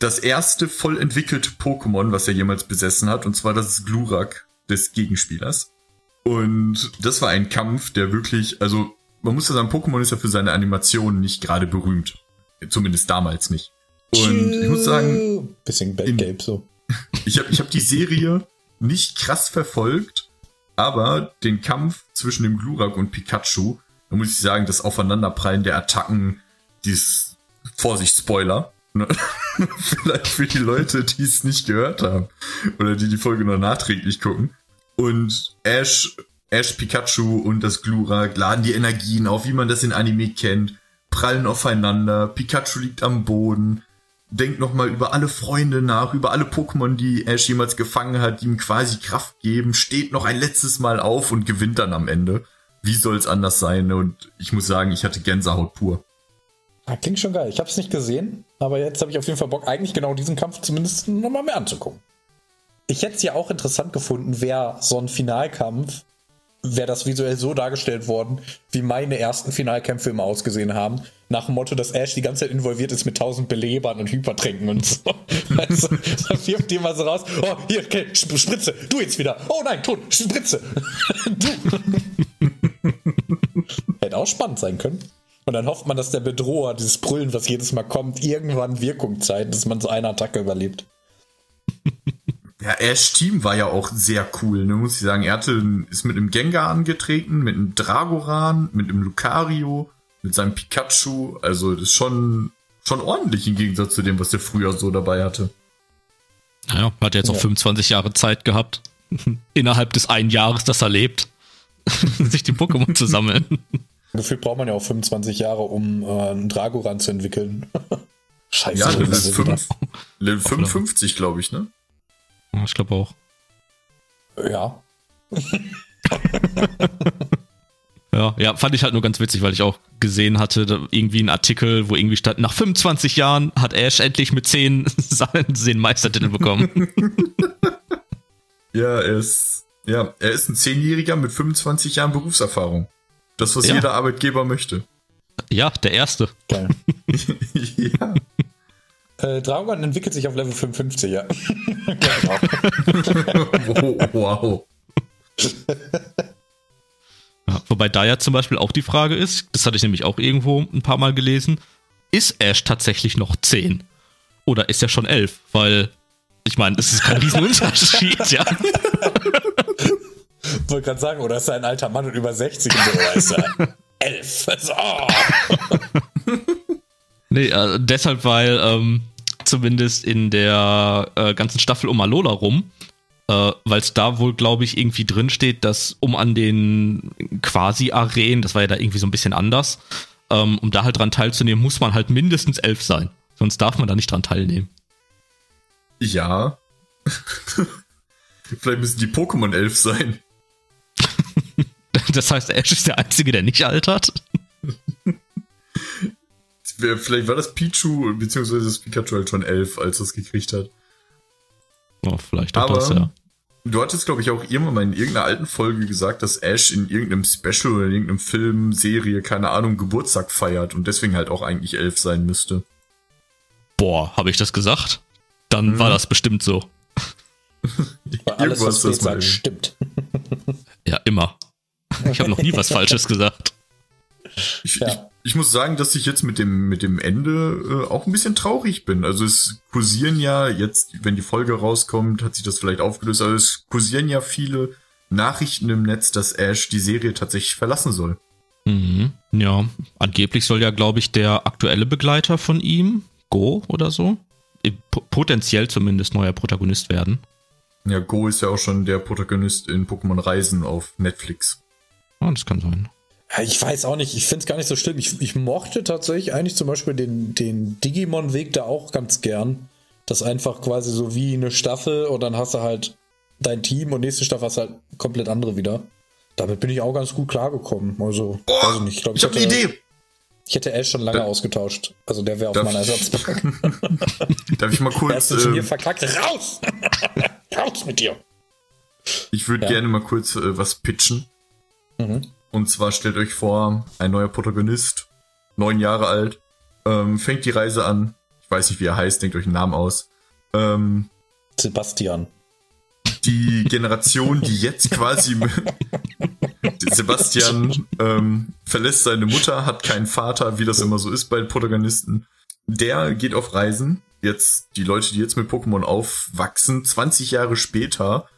das erste voll entwickelte Pokémon, was er jemals besessen hat, und zwar das Glurak des Gegenspielers. Und das war ein Kampf, der wirklich, also man muss ja sagen, Pokémon ist ja für seine Animationen nicht gerade berühmt. Zumindest damals nicht. Und ich muss sagen, Bisschen Batcape so. ich habe ich hab die Serie nicht krass verfolgt, aber den Kampf zwischen dem Glurak und Pikachu, da muss ich sagen, das Aufeinanderprallen der Attacken, dies, Vorsicht, Spoiler? vielleicht für die Leute, die es nicht gehört haben oder die die Folge nur nachträglich gucken. Und Ash, Ash, Pikachu und das Glurak laden die Energien auf, wie man das in Anime kennt, prallen aufeinander, Pikachu liegt am Boden, denkt nochmal über alle Freunde nach, über alle Pokémon, die Ash jemals gefangen hat, die ihm quasi Kraft geben, steht noch ein letztes Mal auf und gewinnt dann am Ende. wie soll's anders sein? Und ich muss sagen, ich hatte Gänsehaut pur. Ah, klingt schon geil. Ich habe es nicht gesehen, aber jetzt habe ich auf jeden Fall Bock, eigentlich genau diesen Kampf zumindest nochmal mehr anzugucken. Ich hätte es ja auch interessant gefunden, wer so ein Finalkampf, wäre das visuell so dargestellt worden, wie meine ersten Finalkämpfe immer ausgesehen haben. Nach dem Motto, dass Ash die ganze Zeit involviert ist mit tausend Belebern und Hypertränken und so. Also, da wirft mal so raus. Oh, hier, okay, Spritze, du jetzt wieder. Oh nein, tot, Spritze. du. Hätte auch spannend sein können. Und dann hofft man, dass der Bedroher, dieses Brüllen, was jedes Mal kommt, irgendwann Wirkung zeigt, dass man so eine Attacke überlebt. Ja, Ash Team war ja auch sehr cool, ne, muss ich sagen. Er hatte, ist mit einem Gengar angetreten, mit einem Dragoran, mit einem Lucario, mit seinem Pikachu. Also, das ist schon, schon ordentlich im Gegensatz zu dem, was er früher so dabei hatte. Naja, hat jetzt noch ja. 25 Jahre Zeit gehabt. Innerhalb des einen Jahres, das er lebt, sich die Pokémon zu sammeln. Gefühlt braucht man ja auch 25 Jahre, um äh, einen Dragoran zu entwickeln. Scheiße. Ja, Level, 5, Level 55, glaube ich, ne? Ich glaube auch. Ja. ja, ja, fand ich halt nur ganz witzig, weil ich auch gesehen hatte, irgendwie einen Artikel, wo irgendwie stand, nach 25 Jahren hat Ash endlich mit 10 seinen Meistertitel bekommen. ja, er ist, ja, er ist ein Zehnjähriger mit 25 Jahren Berufserfahrung. Das, was ja. jeder Arbeitgeber möchte. Ja, der erste. Geil. ja. Äh, Dragon entwickelt sich auf Level 55, ja. wow. ja, wobei da ja zum Beispiel auch die Frage ist, das hatte ich nämlich auch irgendwo ein paar Mal gelesen, ist Ash tatsächlich noch 10? Oder ist er schon 11? Weil, ich meine, es ist kein Riesenunterschied, ja. Wollte gerade sagen, oder ist er ein alter Mann und über 60 und so, ist er elf. Also, oh. nee, äh, deshalb, weil ähm, zumindest in der äh, ganzen Staffel um Alola rum, äh, weil es da wohl, glaube ich, irgendwie drin steht, dass um an den Quasi-Arenen, das war ja da irgendwie so ein bisschen anders, ähm, um da halt dran teilzunehmen, muss man halt mindestens elf sein. Sonst darf man da nicht dran teilnehmen. Ja. Vielleicht müssen die Pokémon elf sein. Das heißt, Ash ist der Einzige, der nicht altert? Vielleicht war das Pichu beziehungsweise das Pikachu halt schon elf, als es gekriegt hat. Oh, vielleicht auch Aber das, ja. Du hattest, glaube ich, auch irgendwann mal in irgendeiner alten Folge gesagt, dass Ash in irgendeinem Special oder in irgendeinem Film, Serie, keine Ahnung, Geburtstag feiert und deswegen halt auch eigentlich elf sein müsste. Boah, habe ich das gesagt? Dann hm. war das bestimmt so. alles, was das sagt, stimmt. Ja, immer. Ich habe noch nie was Falsches gesagt. Ich, ja. ich, ich, muss sagen, dass ich jetzt mit dem, mit dem Ende äh, auch ein bisschen traurig bin. Also es kursieren ja jetzt, wenn die Folge rauskommt, hat sich das vielleicht aufgelöst, aber es kursieren ja viele Nachrichten im Netz, dass Ash die Serie tatsächlich verlassen soll. Mhm. Ja, angeblich soll ja, glaube ich, der aktuelle Begleiter von ihm, Go oder so, potenziell zumindest neuer Protagonist werden. Ja, Go ist ja auch schon der Protagonist in Pokémon Reisen auf Netflix. Ja, das kann sein. Ich weiß auch nicht, ich finde es gar nicht so schlimm. Ich, ich mochte tatsächlich eigentlich zum Beispiel den, den Digimon-Weg da auch ganz gern. Das einfach quasi so wie eine Staffel und dann hast du halt dein Team und nächste Staffel hast du halt komplett andere wieder. Damit bin ich auch ganz gut klargekommen. Also, oh, weiß ich nicht. Ich, glaub, ich, ich habe eine Idee. Ich hätte Ash schon lange da, ausgetauscht. Also der wäre auf meiner Ersatzbank. Darf ich mal kurz. Er ist ähm, verkackt. Raus! Raus mit dir! Ich würde ja. gerne mal kurz äh, was pitchen. Mhm. Und zwar stellt euch vor, ein neuer Protagonist, neun Jahre alt, ähm, fängt die Reise an. Ich weiß nicht, wie er heißt, denkt euch einen Namen aus. Ähm, Sebastian. Die Generation, die jetzt quasi Sebastian ähm, verlässt seine Mutter, hat keinen Vater, wie das immer so ist bei den Protagonisten. Der geht auf Reisen. Jetzt, die Leute, die jetzt mit Pokémon aufwachsen, 20 Jahre später,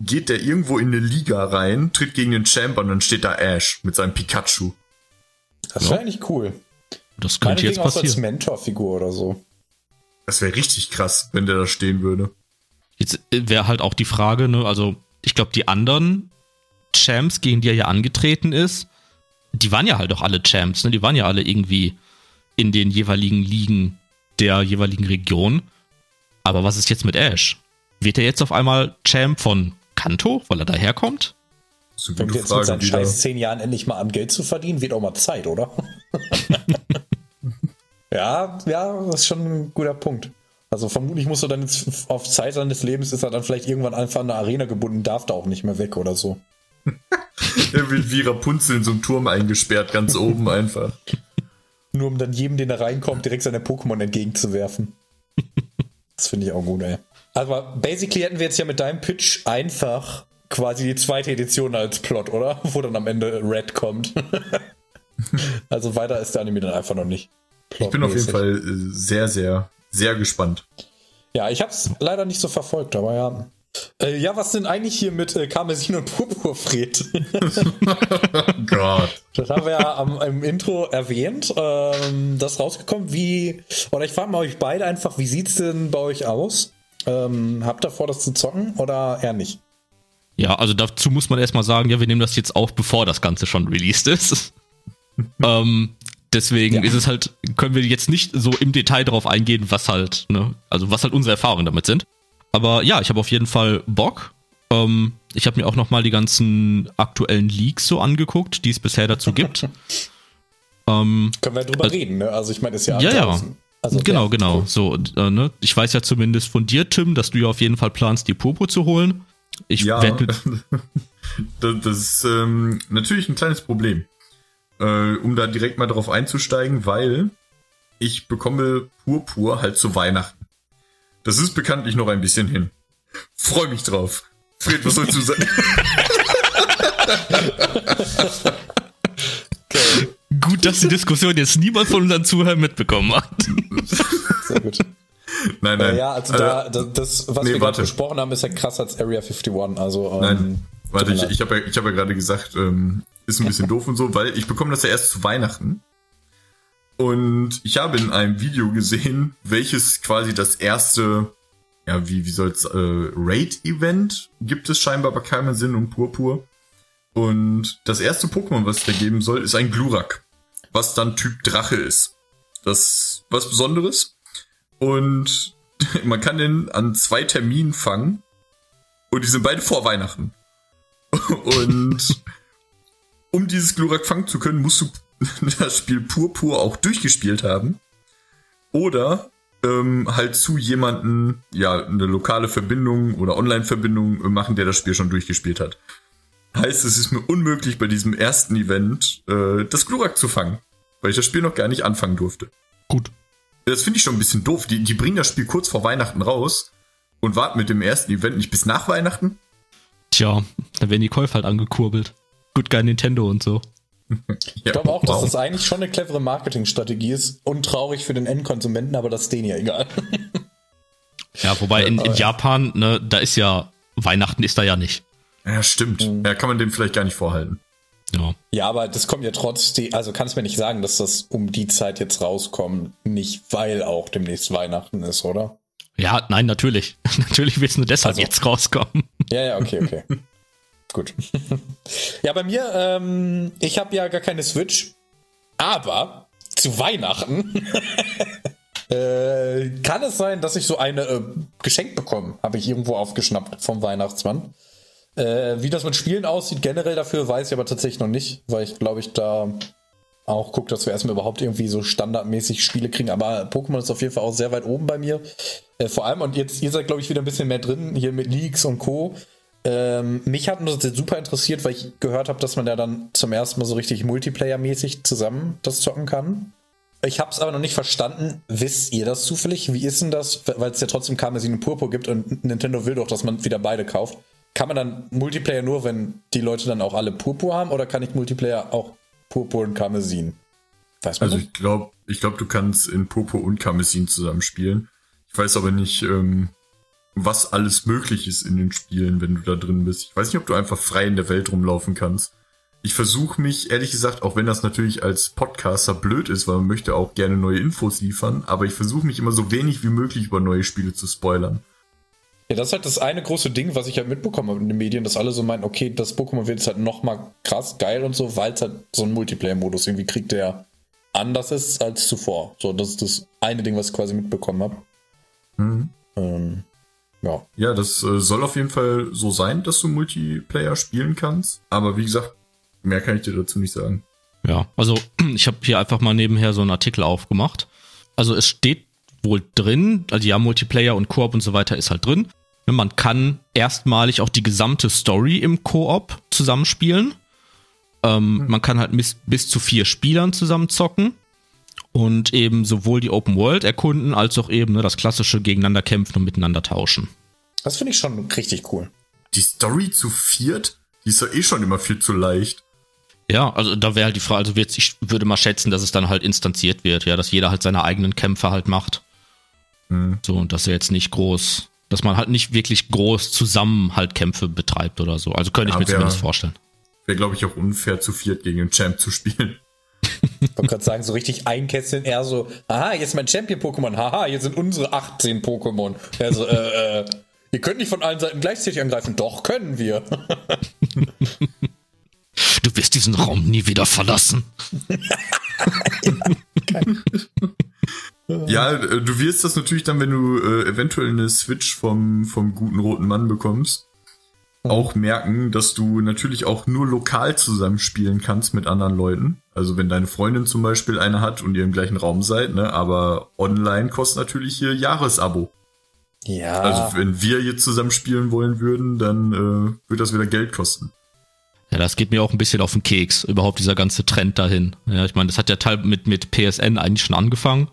geht der irgendwo in eine Liga rein, tritt gegen den Champ und dann steht da Ash mit seinem Pikachu. Das wäre ja. eigentlich cool. Das könnte jetzt passieren. als Mentorfigur oder so. Das wäre richtig krass, wenn der da stehen würde. Jetzt äh, wäre halt auch die Frage, ne, also ich glaube, die anderen Champs, gegen die er ja angetreten ist, die waren ja halt auch alle Champs, ne? Die waren ja alle irgendwie in den jeweiligen Ligen der jeweiligen Region. Aber was ist jetzt mit Ash? Wird er jetzt auf einmal Champ von Kanto, weil er daherkommt? Fängt jetzt Frage mit seinen scheiß zehn Jahren endlich mal an Geld zu verdienen, wird auch mal Zeit, oder? ja, ja, das ist schon ein guter Punkt. Also vermutlich musst du dann jetzt auf Zeit seines Lebens ist er dann vielleicht irgendwann einfach an eine Arena gebunden, darf da auch nicht mehr weg oder so. er wird wie Rapunzel in so einem Turm eingesperrt, ganz oben einfach. Nur um dann jedem, den da reinkommt, direkt seine Pokémon entgegenzuwerfen. Das finde ich auch gut, ey. Aber basically hätten wir jetzt ja mit deinem Pitch einfach quasi die zweite Edition als Plot, oder? Wo dann am Ende Red kommt. also weiter ist der Anime dann einfach noch nicht. Ich bin auf jeden Fall äh, sehr, sehr sehr gespannt. Ja, ich habe es leider nicht so verfolgt, aber ja. Äh, ja, was denn eigentlich hier mit äh, Karmesin und Purpurfred? oh Gott. Das haben wir ja am, im Intro erwähnt. Ähm, das rausgekommen. Wie, oder ich frage mal euch beide einfach, wie sieht's denn bei euch aus? Ähm, habt ihr vor, das zu zocken oder eher nicht? Ja, also dazu muss man erstmal sagen, ja, wir nehmen das jetzt auf, bevor das Ganze schon released ist. ähm, Deswegen ja. ist es halt, können wir jetzt nicht so im Detail darauf eingehen, was halt, ne, also was halt unsere Erfahrungen damit sind. Aber ja, ich habe auf jeden Fall Bock. Ähm, ich habe mir auch nochmal die ganzen aktuellen Leaks so angeguckt, die es bisher dazu gibt. ähm, können wir drüber also, reden, ne? Also ich meine, ist ja Ja, ja. Also, genau, ja, genau. So, äh, ne? Ich weiß ja zumindest von dir, Tim, dass du ja auf jeden Fall planst, die Popo zu holen. Ich ja, werde das, das ist ähm, natürlich ein kleines Problem äh, um da direkt mal drauf einzusteigen, weil ich bekomme Purpur halt zu Weihnachten. Das ist bekanntlich noch ein bisschen hin. Freue mich drauf. Fred, was sollst du sagen? Gut, dass die Diskussion jetzt niemand von unseren Zuhörern mitbekommen hat. Sehr gut. Nein, nein. Ja, also da, äh, das, was nee, wir gerade besprochen haben, ist ja krasser als Area 51. Also, ähm, nein, warte, ich, ich habe ja, hab ja gerade gesagt, ähm, ist ein bisschen doof und so, weil ich bekomme das ja erst zu Weihnachten. Und ich habe in einem Video gesehen, welches quasi das erste, ja, wie, wie soll's, äh, Raid-Event gibt es scheinbar bei keinem Sinn und Purpur. Und das erste Pokémon, was es da geben soll, ist ein Glurak. Was dann Typ Drache ist. Das ist was Besonderes. Und man kann den an zwei Terminen fangen. Und die sind beide vor Weihnachten. Und um dieses Glurak fangen zu können, musst du das Spiel Purpur auch durchgespielt haben. Oder ähm, halt zu jemanden, ja, eine lokale Verbindung oder Online-Verbindung machen, der das Spiel schon durchgespielt hat. Heißt, es ist mir unmöglich, bei diesem ersten Event äh, das Glurak zu fangen, weil ich das Spiel noch gar nicht anfangen durfte. Gut. Das finde ich schon ein bisschen doof. Die, die bringen das Spiel kurz vor Weihnachten raus und warten mit dem ersten Event nicht bis nach Weihnachten. Tja, dann werden die Käufe halt angekurbelt. Good Guy Nintendo und so. ich glaube auch, dass das eigentlich schon eine clevere Marketingstrategie ist. Untraurig für den Endkonsumenten, aber das ist denen ja egal. ja, wobei in, in Japan, ne, da ist ja, Weihnachten ist da ja nicht. Ja, stimmt. Mhm. Ja, kann man dem vielleicht gar nicht vorhalten. Ja. ja, aber das kommt ja trotzdem, also kannst mir nicht sagen, dass das um die Zeit jetzt rauskommt, nicht weil auch demnächst Weihnachten ist, oder? Ja, nein, natürlich. natürlich wird es nur deshalb also, jetzt rauskommen. Ja, ja, okay, okay. Gut. ja, bei mir, ähm, ich habe ja gar keine Switch, aber zu Weihnachten äh, kann es sein, dass ich so eine äh, geschenkt bekomme. Habe ich irgendwo aufgeschnappt vom Weihnachtsmann. Äh, wie das mit Spielen aussieht, generell dafür weiß ich aber tatsächlich noch nicht, weil ich glaube, ich da auch gucke, dass wir erstmal überhaupt irgendwie so standardmäßig Spiele kriegen. Aber Pokémon ist auf jeden Fall auch sehr weit oben bei mir. Äh, vor allem, und jetzt, ihr seid, glaube ich, wieder ein bisschen mehr drin, hier mit Leaks und Co. Ähm, mich hat das super interessiert, weil ich gehört habe, dass man ja dann zum ersten Mal so richtig Multiplayer-mäßig zusammen das zocken kann. Ich habe es aber noch nicht verstanden. Wisst ihr das zufällig? Wie ist denn das? Weil es ja trotzdem Karmesin und Purpur gibt und Nintendo will doch, dass man wieder beide kauft. Kann man dann Multiplayer nur, wenn die Leute dann auch alle Purpur haben oder kann ich Multiplayer auch Purpur und Karmesin? Weiß man also ich glaube, ich glaube, du kannst in Purpur und Karmesin zusammen spielen. Ich weiß aber nicht, ähm, was alles möglich ist in den Spielen, wenn du da drin bist. Ich weiß nicht, ob du einfach frei in der Welt rumlaufen kannst. Ich versuche mich, ehrlich gesagt, auch wenn das natürlich als Podcaster blöd ist, weil man möchte auch gerne neue Infos liefern, aber ich versuche mich immer so wenig wie möglich über neue Spiele zu spoilern. Ja, das ist halt das eine große Ding, was ich halt mitbekommen habe in den Medien, dass alle so meinen, okay, das Pokémon wird jetzt halt nochmal krass geil und so, weil es halt so einen Multiplayer-Modus irgendwie kriegt, der anders ist als zuvor. So, das ist das eine Ding, was ich quasi mitbekommen habe. Mhm. Ähm, ja. Ja, das äh, soll auf jeden Fall so sein, dass du Multiplayer spielen kannst. Aber wie gesagt, mehr kann ich dir dazu nicht sagen. Ja, also ich habe hier einfach mal nebenher so einen Artikel aufgemacht. Also es steht wohl drin, also ja, Multiplayer und Koop und so weiter ist halt drin. Man kann erstmalig auch die gesamte Story im Koop zusammenspielen. Ähm, mhm. Man kann halt bis, bis zu vier Spielern zusammen zocken und eben sowohl die Open World erkunden, als auch eben ne, das klassische Gegeneinander kämpfen und miteinander tauschen. Das finde ich schon richtig cool. Die Story zu viert, die ist ja eh schon immer viel zu leicht. Ja, also da wäre halt die Frage, also ich würde mal schätzen, dass es dann halt instanziert wird, ja, dass jeder halt seine eigenen Kämpfe halt macht. Mhm. So, und dass er jetzt nicht groß, dass man halt nicht wirklich groß zusammen halt Kämpfe betreibt oder so. Also könnte ja, ich mir wär, zumindest vorstellen. Wäre, glaube ich, auch unfair, zu viert gegen den Champ zu spielen. Ich wollte gerade sagen, so richtig einkesseln, eher so, aha, jetzt mein Champion-Pokémon, haha, hier sind unsere 18 Pokémon. Also, äh, äh, ihr könnt nicht von allen Seiten gleichzeitig angreifen. Doch, können wir. Du wirst diesen Raum nie wieder verlassen. ja, äh, du wirst das natürlich dann, wenn du äh, eventuell eine Switch vom, vom guten roten Mann bekommst, auch merken, dass du natürlich auch nur lokal zusammenspielen kannst mit anderen Leuten. Also wenn deine Freundin zum Beispiel eine hat und ihr im gleichen Raum seid, ne, aber online kostet natürlich hier Jahresabo. Ja. Also wenn wir jetzt zusammen spielen wollen würden, dann äh, wird das wieder Geld kosten. Ja, das geht mir auch ein bisschen auf den Keks, überhaupt dieser ganze Trend dahin. Ja, ich meine, das hat ja Teil mit, mit PSN eigentlich schon angefangen.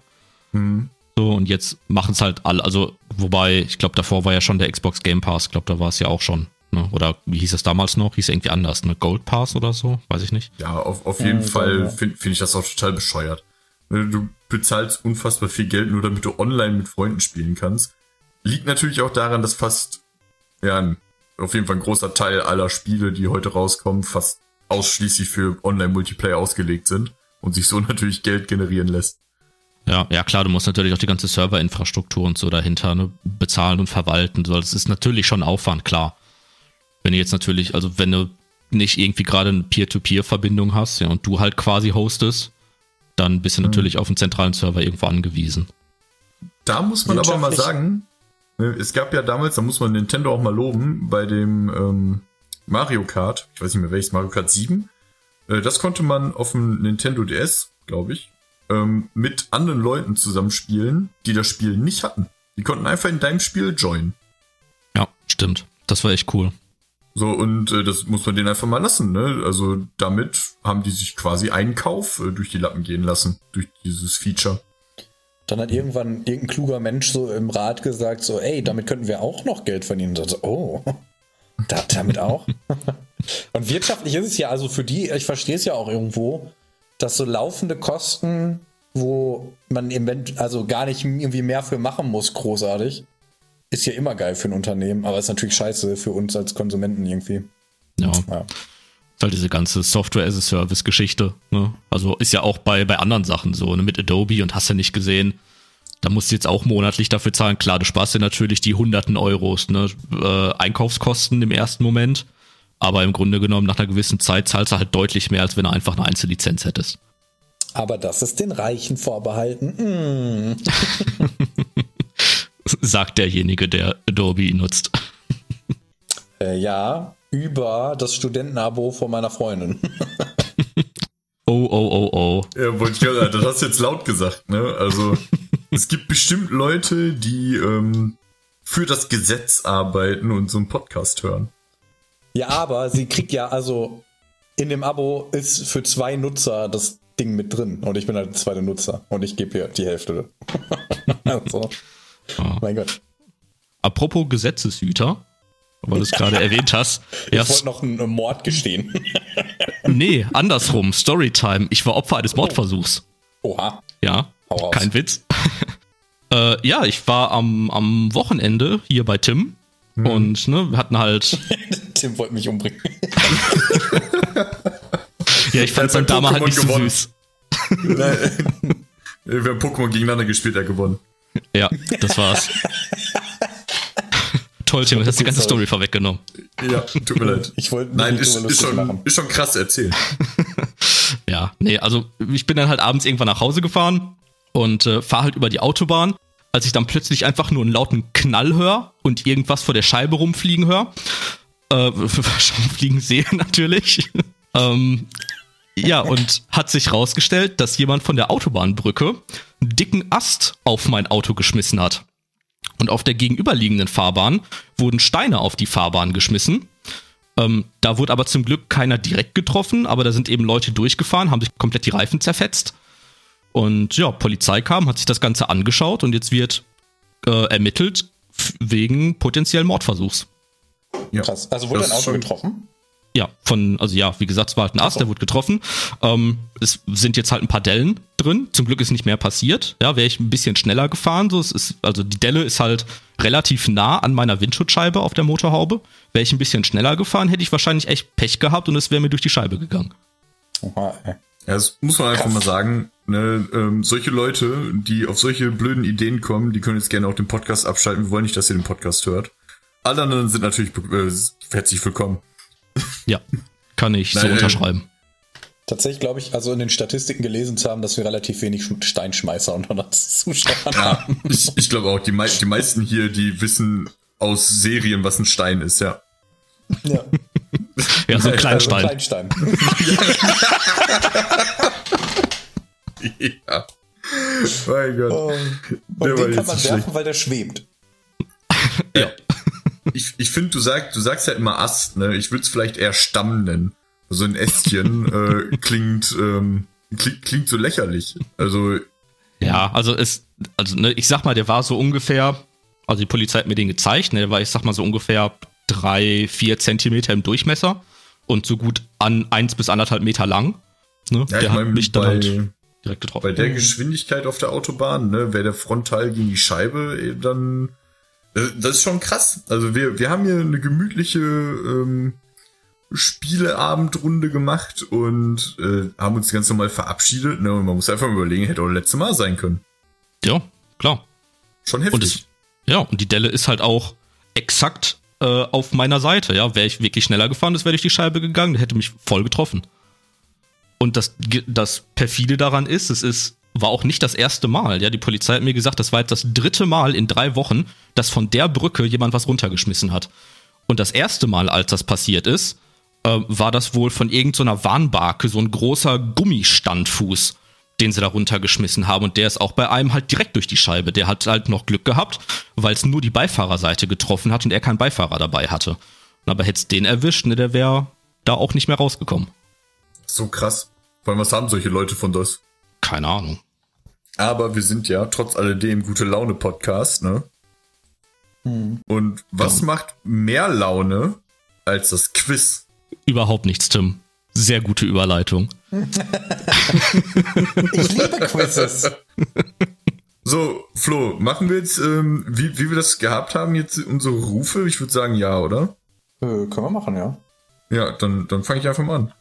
Mhm. So, und jetzt machen es halt alle, also, wobei, ich glaube, davor war ja schon der Xbox Game Pass, ich glaube, da war es ja auch schon. Ne? Oder wie hieß es damals noch? Hieß irgendwie anders, ne? Gold Pass oder so? Weiß ich nicht. Ja, auf, auf jeden ja, Fall finde find ich das auch total bescheuert. Du bezahlst unfassbar viel Geld, nur damit du online mit Freunden spielen kannst. Liegt natürlich auch daran, dass fast, ja, auf jeden Fall ein großer Teil aller Spiele, die heute rauskommen, fast ausschließlich für Online-Multiplayer ausgelegt sind und sich so natürlich Geld generieren lässt. Ja, ja klar, du musst natürlich auch die ganze Serverinfrastruktur und so dahinter ne, bezahlen und verwalten. So, das ist natürlich schon Aufwand, klar. Wenn du jetzt natürlich, also wenn du nicht irgendwie gerade eine Peer-to-Peer-Verbindung hast, ja, und du halt quasi hostest, dann bist du mhm. natürlich auf einen zentralen Server irgendwo angewiesen. Da muss man aber mal sagen, Ne, es gab ja damals, da muss man Nintendo auch mal loben, bei dem ähm, Mario Kart, ich weiß nicht mehr welches, Mario Kart 7, äh, das konnte man auf dem Nintendo DS, glaube ich, ähm, mit anderen Leuten zusammenspielen, die das Spiel nicht hatten. Die konnten einfach in deinem Spiel joinen. Ja, stimmt. Das war echt cool. So, und äh, das muss man denen einfach mal lassen, ne? Also damit haben die sich quasi einen Kauf äh, durch die Lappen gehen lassen, durch dieses Feature. Dann hat irgendwann irgendein kluger Mensch so im Rat gesagt, so, ey, damit könnten wir auch noch Geld verdienen. Und so, oh, da, damit auch? Und wirtschaftlich ist es ja also für die, ich verstehe es ja auch irgendwo, dass so laufende Kosten, wo man also gar nicht irgendwie mehr für machen muss, großartig, ist ja immer geil für ein Unternehmen, aber ist natürlich scheiße für uns als Konsumenten irgendwie. Ja. ja. Weil diese ganze Software-as-a-Service-Geschichte, ne? Also ist ja auch bei, bei anderen Sachen so, ne? Mit Adobe und hast ja nicht gesehen. Da musst du jetzt auch monatlich dafür zahlen. Klar, du sparst dir natürlich die hunderten Euros, ne? Äh, Einkaufskosten im ersten Moment. Aber im Grunde genommen, nach einer gewissen Zeit zahlst du halt deutlich mehr, als wenn du einfach eine Einzellizenz hättest. Aber das ist den Reichen vorbehalten. Mm. Sagt derjenige, der Adobe nutzt. Äh, ja, über das Studentenabo von meiner Freundin. oh, oh, oh, oh. Ja, wollte ich gerade, das hast du jetzt laut gesagt, ne? Also, es gibt bestimmt Leute, die ähm, für das Gesetz arbeiten und so einen Podcast hören. Ja, aber sie kriegt ja, also in dem Abo ist für zwei Nutzer das Ding mit drin und ich bin halt der zweite Nutzer und ich gebe ihr die Hälfte. also, oh. Mein Gott. Apropos Gesetzeshüter, weil du es gerade erwähnt hast. Ich ja, wollte noch einen Mord gestehen. nee, andersrum. Storytime. Ich war Opfer eines Mordversuchs. Oha. Ja, kein Witz. äh, ja, ich war am, am Wochenende hier bei Tim hm. und ne, wir hatten halt. Tim wollte mich umbringen. ja, ich fand seine Dame halt nicht so gewonnen. süß. wir haben Pokémon gegeneinander gespielt, er gewonnen. Ja, das war's. Toll, Tim, du hast die ganze Story vorweggenommen. Ja, tut mir leid. Ich wollte Nein, ist, ist, schon, ist schon krass erzählt. ja, nee, also ich bin dann halt abends irgendwann nach Hause gefahren und äh, fahre halt über die Autobahn als ich dann plötzlich einfach nur einen lauten Knall höre und irgendwas vor der Scheibe rumfliegen höre. Äh, fliegen sehe natürlich. ähm, ja, und hat sich rausgestellt, dass jemand von der Autobahnbrücke einen dicken Ast auf mein Auto geschmissen hat. Und auf der gegenüberliegenden Fahrbahn wurden Steine auf die Fahrbahn geschmissen. Ähm, da wurde aber zum Glück keiner direkt getroffen, aber da sind eben Leute durchgefahren, haben sich komplett die Reifen zerfetzt. Und ja, Polizei kam, hat sich das Ganze angeschaut und jetzt wird äh, ermittelt wegen potenziellen Mordversuchs. Ja. Krass. Also wurde ein Auto getroffen? Ja, von, also ja, wie gesagt, es war halt ein Ast, so. der wurde getroffen. Ähm, es sind jetzt halt ein paar Dellen drin. Zum Glück ist nicht mehr passiert. Ja, wäre ich ein bisschen schneller gefahren. So, es ist, also die Delle ist halt relativ nah an meiner Windschutzscheibe auf der Motorhaube. Wäre ich ein bisschen schneller gefahren, hätte ich wahrscheinlich echt Pech gehabt und es wäre mir durch die Scheibe gegangen. Oha, ey. Ja, das muss man einfach Krass. mal sagen. Ne, ähm, solche Leute, die auf solche blöden Ideen kommen, die können jetzt gerne auch den Podcast abschalten. Wir wollen nicht, dass ihr den Podcast hört. Alle anderen sind natürlich äh, herzlich willkommen. Ja, kann ich Nein, so unterschreiben. Tatsächlich glaube ich, also in den Statistiken gelesen zu haben, dass wir relativ wenig Steinschmeißer unter uns Zuschauern ja, haben. Ich, ich glaube auch, die, mei die meisten hier, die wissen aus Serien, was ein Stein ist, ja. Ja. ja, so ein Kleinstein. Also Kleinstein. ja. Mein Gott. Oh. Und den kann man werfen, weil der schwebt. ja ich, ich finde, du sagst, du sagst ja immer Ast, ne? Ich würde es vielleicht eher Stamm nennen. So ein Ästchen äh, klingt, ähm, klingt, klingt so lächerlich. Also. Ja, also es, also ne, ich sag mal, der war so ungefähr, also die Polizei hat mir den gezeigt, ne, der war, ich sag mal, so ungefähr drei, vier Zentimeter im Durchmesser und so gut an eins bis anderthalb Meter lang. Ne? Ja, der hat mein, mich dann bei, halt direkt getroffen. Bei der Geschwindigkeit auf der Autobahn, ne, wäre der Frontal gegen die Scheibe, dann äh, das ist schon krass. Also wir, wir haben hier eine gemütliche ähm, Spieleabendrunde gemacht und äh, haben uns ganz normal verabschiedet. Ne? Und man muss einfach mal überlegen, hätte auch das letzte Mal sein können. Ja, klar. Schon heftig. Und es, ja, und die Delle ist halt auch exakt äh, auf meiner Seite. Ja, wäre ich wirklich schneller gefahren, das wäre durch die Scheibe gegangen, hätte mich voll getroffen. Und das, das perfide daran ist, es ist war auch nicht das erste Mal. Ja, die Polizei hat mir gesagt, das war jetzt das dritte Mal in drei Wochen, dass von der Brücke jemand was runtergeschmissen hat. Und das erste Mal, als das passiert ist, äh, war das wohl von irgendeiner so Warnbarke, so ein großer Gummistandfuß, den sie da runtergeschmissen haben. Und der ist auch bei einem halt direkt durch die Scheibe. Der hat halt noch Glück gehabt, weil es nur die Beifahrerseite getroffen hat und er keinen Beifahrer dabei hatte. Aber hätte es den erwischt, ne, der wäre da auch nicht mehr rausgekommen. So krass. Vor allem, was haben solche Leute von das? Keine Ahnung. Aber wir sind ja trotz alledem gute Laune Podcast, ne? Hm. Und was ja. macht mehr Laune als das Quiz? Überhaupt nichts, Tim. Sehr gute Überleitung. ich liebe Quizzes. So, Flo, machen wir jetzt, ähm, wie, wie wir das gehabt haben, jetzt unsere Rufe? Ich würde sagen ja, oder? Äh, können wir machen, ja. Ja, dann, dann fange ich einfach mal an.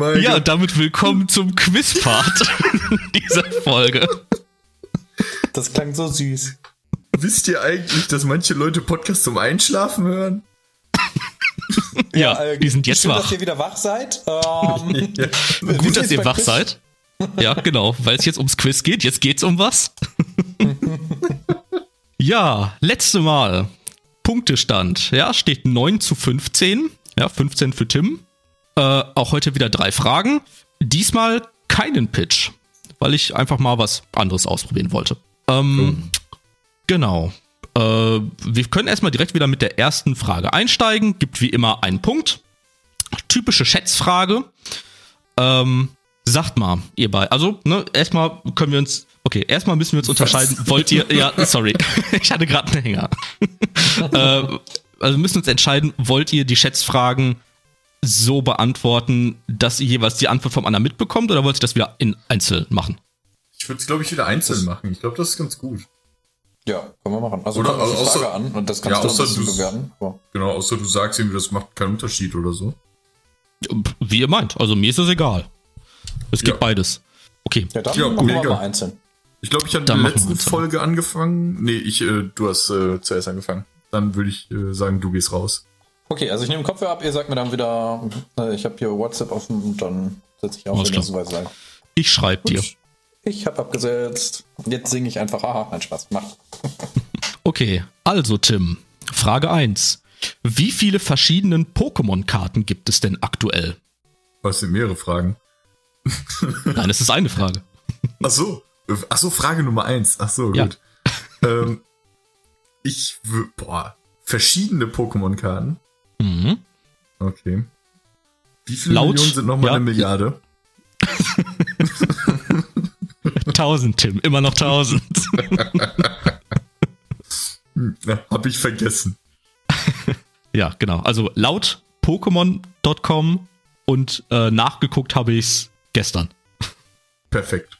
Oh, ja, damit willkommen zum Quizpart dieser Folge. Das klang so süß. Wisst ihr eigentlich, dass manche Leute Podcasts zum Einschlafen hören? ja, ja äh, die sind jetzt schön, wach. dass ihr wieder wach seid. Ähm, ja. Gut, dass ihr wach Quiz? seid. Ja, genau, weil es jetzt ums Quiz geht. Jetzt geht's um was. ja, letzte Mal Punktestand, ja, steht 9 zu 15. Ja, 15 für Tim. Äh, auch heute wieder drei Fragen. Diesmal keinen Pitch, weil ich einfach mal was anderes ausprobieren wollte. Ähm, mhm. Genau. Äh, wir können erstmal direkt wieder mit der ersten Frage einsteigen. Gibt wie immer einen Punkt. Typische Schätzfrage. Ähm, sagt mal, ihr beide. Also, ne, erstmal können wir uns Okay, erstmal müssen wir uns unterscheiden. Was? Wollt ihr, ja, sorry, ich hatte gerade einen Hänger. äh, also müssen uns entscheiden, wollt ihr die Schätzfragen so beantworten, dass ihr jeweils die Antwort vom anderen mitbekommt oder wollt ihr das wieder in einzeln machen? Ich würde es, glaube ich, wieder einzeln machen. Ich glaube, das ist ganz gut. Ja, können wir machen. Also oder, also, außer, Frage an und das kannst ja, du außer du bewerten. Oh. Genau, außer du sagst irgendwie, das macht keinen Unterschied oder so. Wie ihr meint. Also mir ist es egal. Es gibt ja. beides. Okay. Ja, dann ja, machen wir mal einzeln. Ich glaube, ich habe in der letzten Folge angefangen. Nee, ich, äh, du hast äh, zuerst angefangen. Dann würde ich äh, sagen, du gehst raus. Okay, also ich nehme den Kopfhörer ab, ihr sagt mir dann wieder, äh, ich habe hier WhatsApp offen und dann setze ich auf, Alles wenn ihr klar. soweit seid. Ich schreibe dir. Ich habe abgesetzt. Jetzt singe ich einfach. Aha, nein, Spaß. Macht. Okay, also Tim, Frage 1. Wie viele verschiedenen Pokémon-Karten gibt es denn aktuell? Was sind mehrere Fragen? Nein, es ist eine Frage. Ach so. Ach so, Frage Nummer eins. Ach so, Ja. gut. ähm, ich, boah, verschiedene Pokémon-Karten. Mhm. Okay. Wie viele Laut- Millionen sind nochmal ja. eine Milliarde? 1000, Tim, immer noch 1000. Hm, ja, hab ich vergessen. ja, genau. Also laut Pokémon.com und äh, nachgeguckt habe ich es gestern. Perfekt.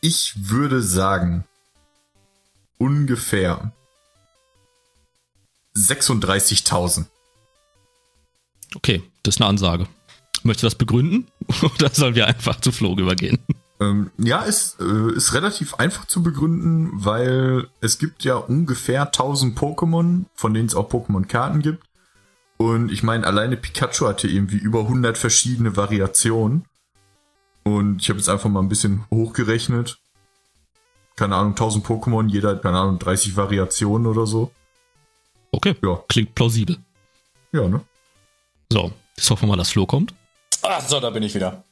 Ich würde sagen, ungefähr 36.000. Okay, das ist eine Ansage. Möchtest du das begründen? Oder sollen wir einfach zu Flo übergehen? Ähm, ja, ist, äh, ist relativ einfach zu begründen, weil es gibt ja ungefähr 1000 Pokémon, von denen es auch Pokémon-Karten gibt. Und ich meine, alleine Pikachu hatte irgendwie über 100 verschiedene Variationen. Und ich habe jetzt einfach mal ein bisschen hochgerechnet. Keine Ahnung, 1000 Pokémon, jeder hat, keine Ahnung, 30 Variationen oder so. Okay, Ja. klingt plausibel. Ja, ne? So, jetzt hoffen wir mal, dass Flo kommt. Ah, so, da bin ich wieder.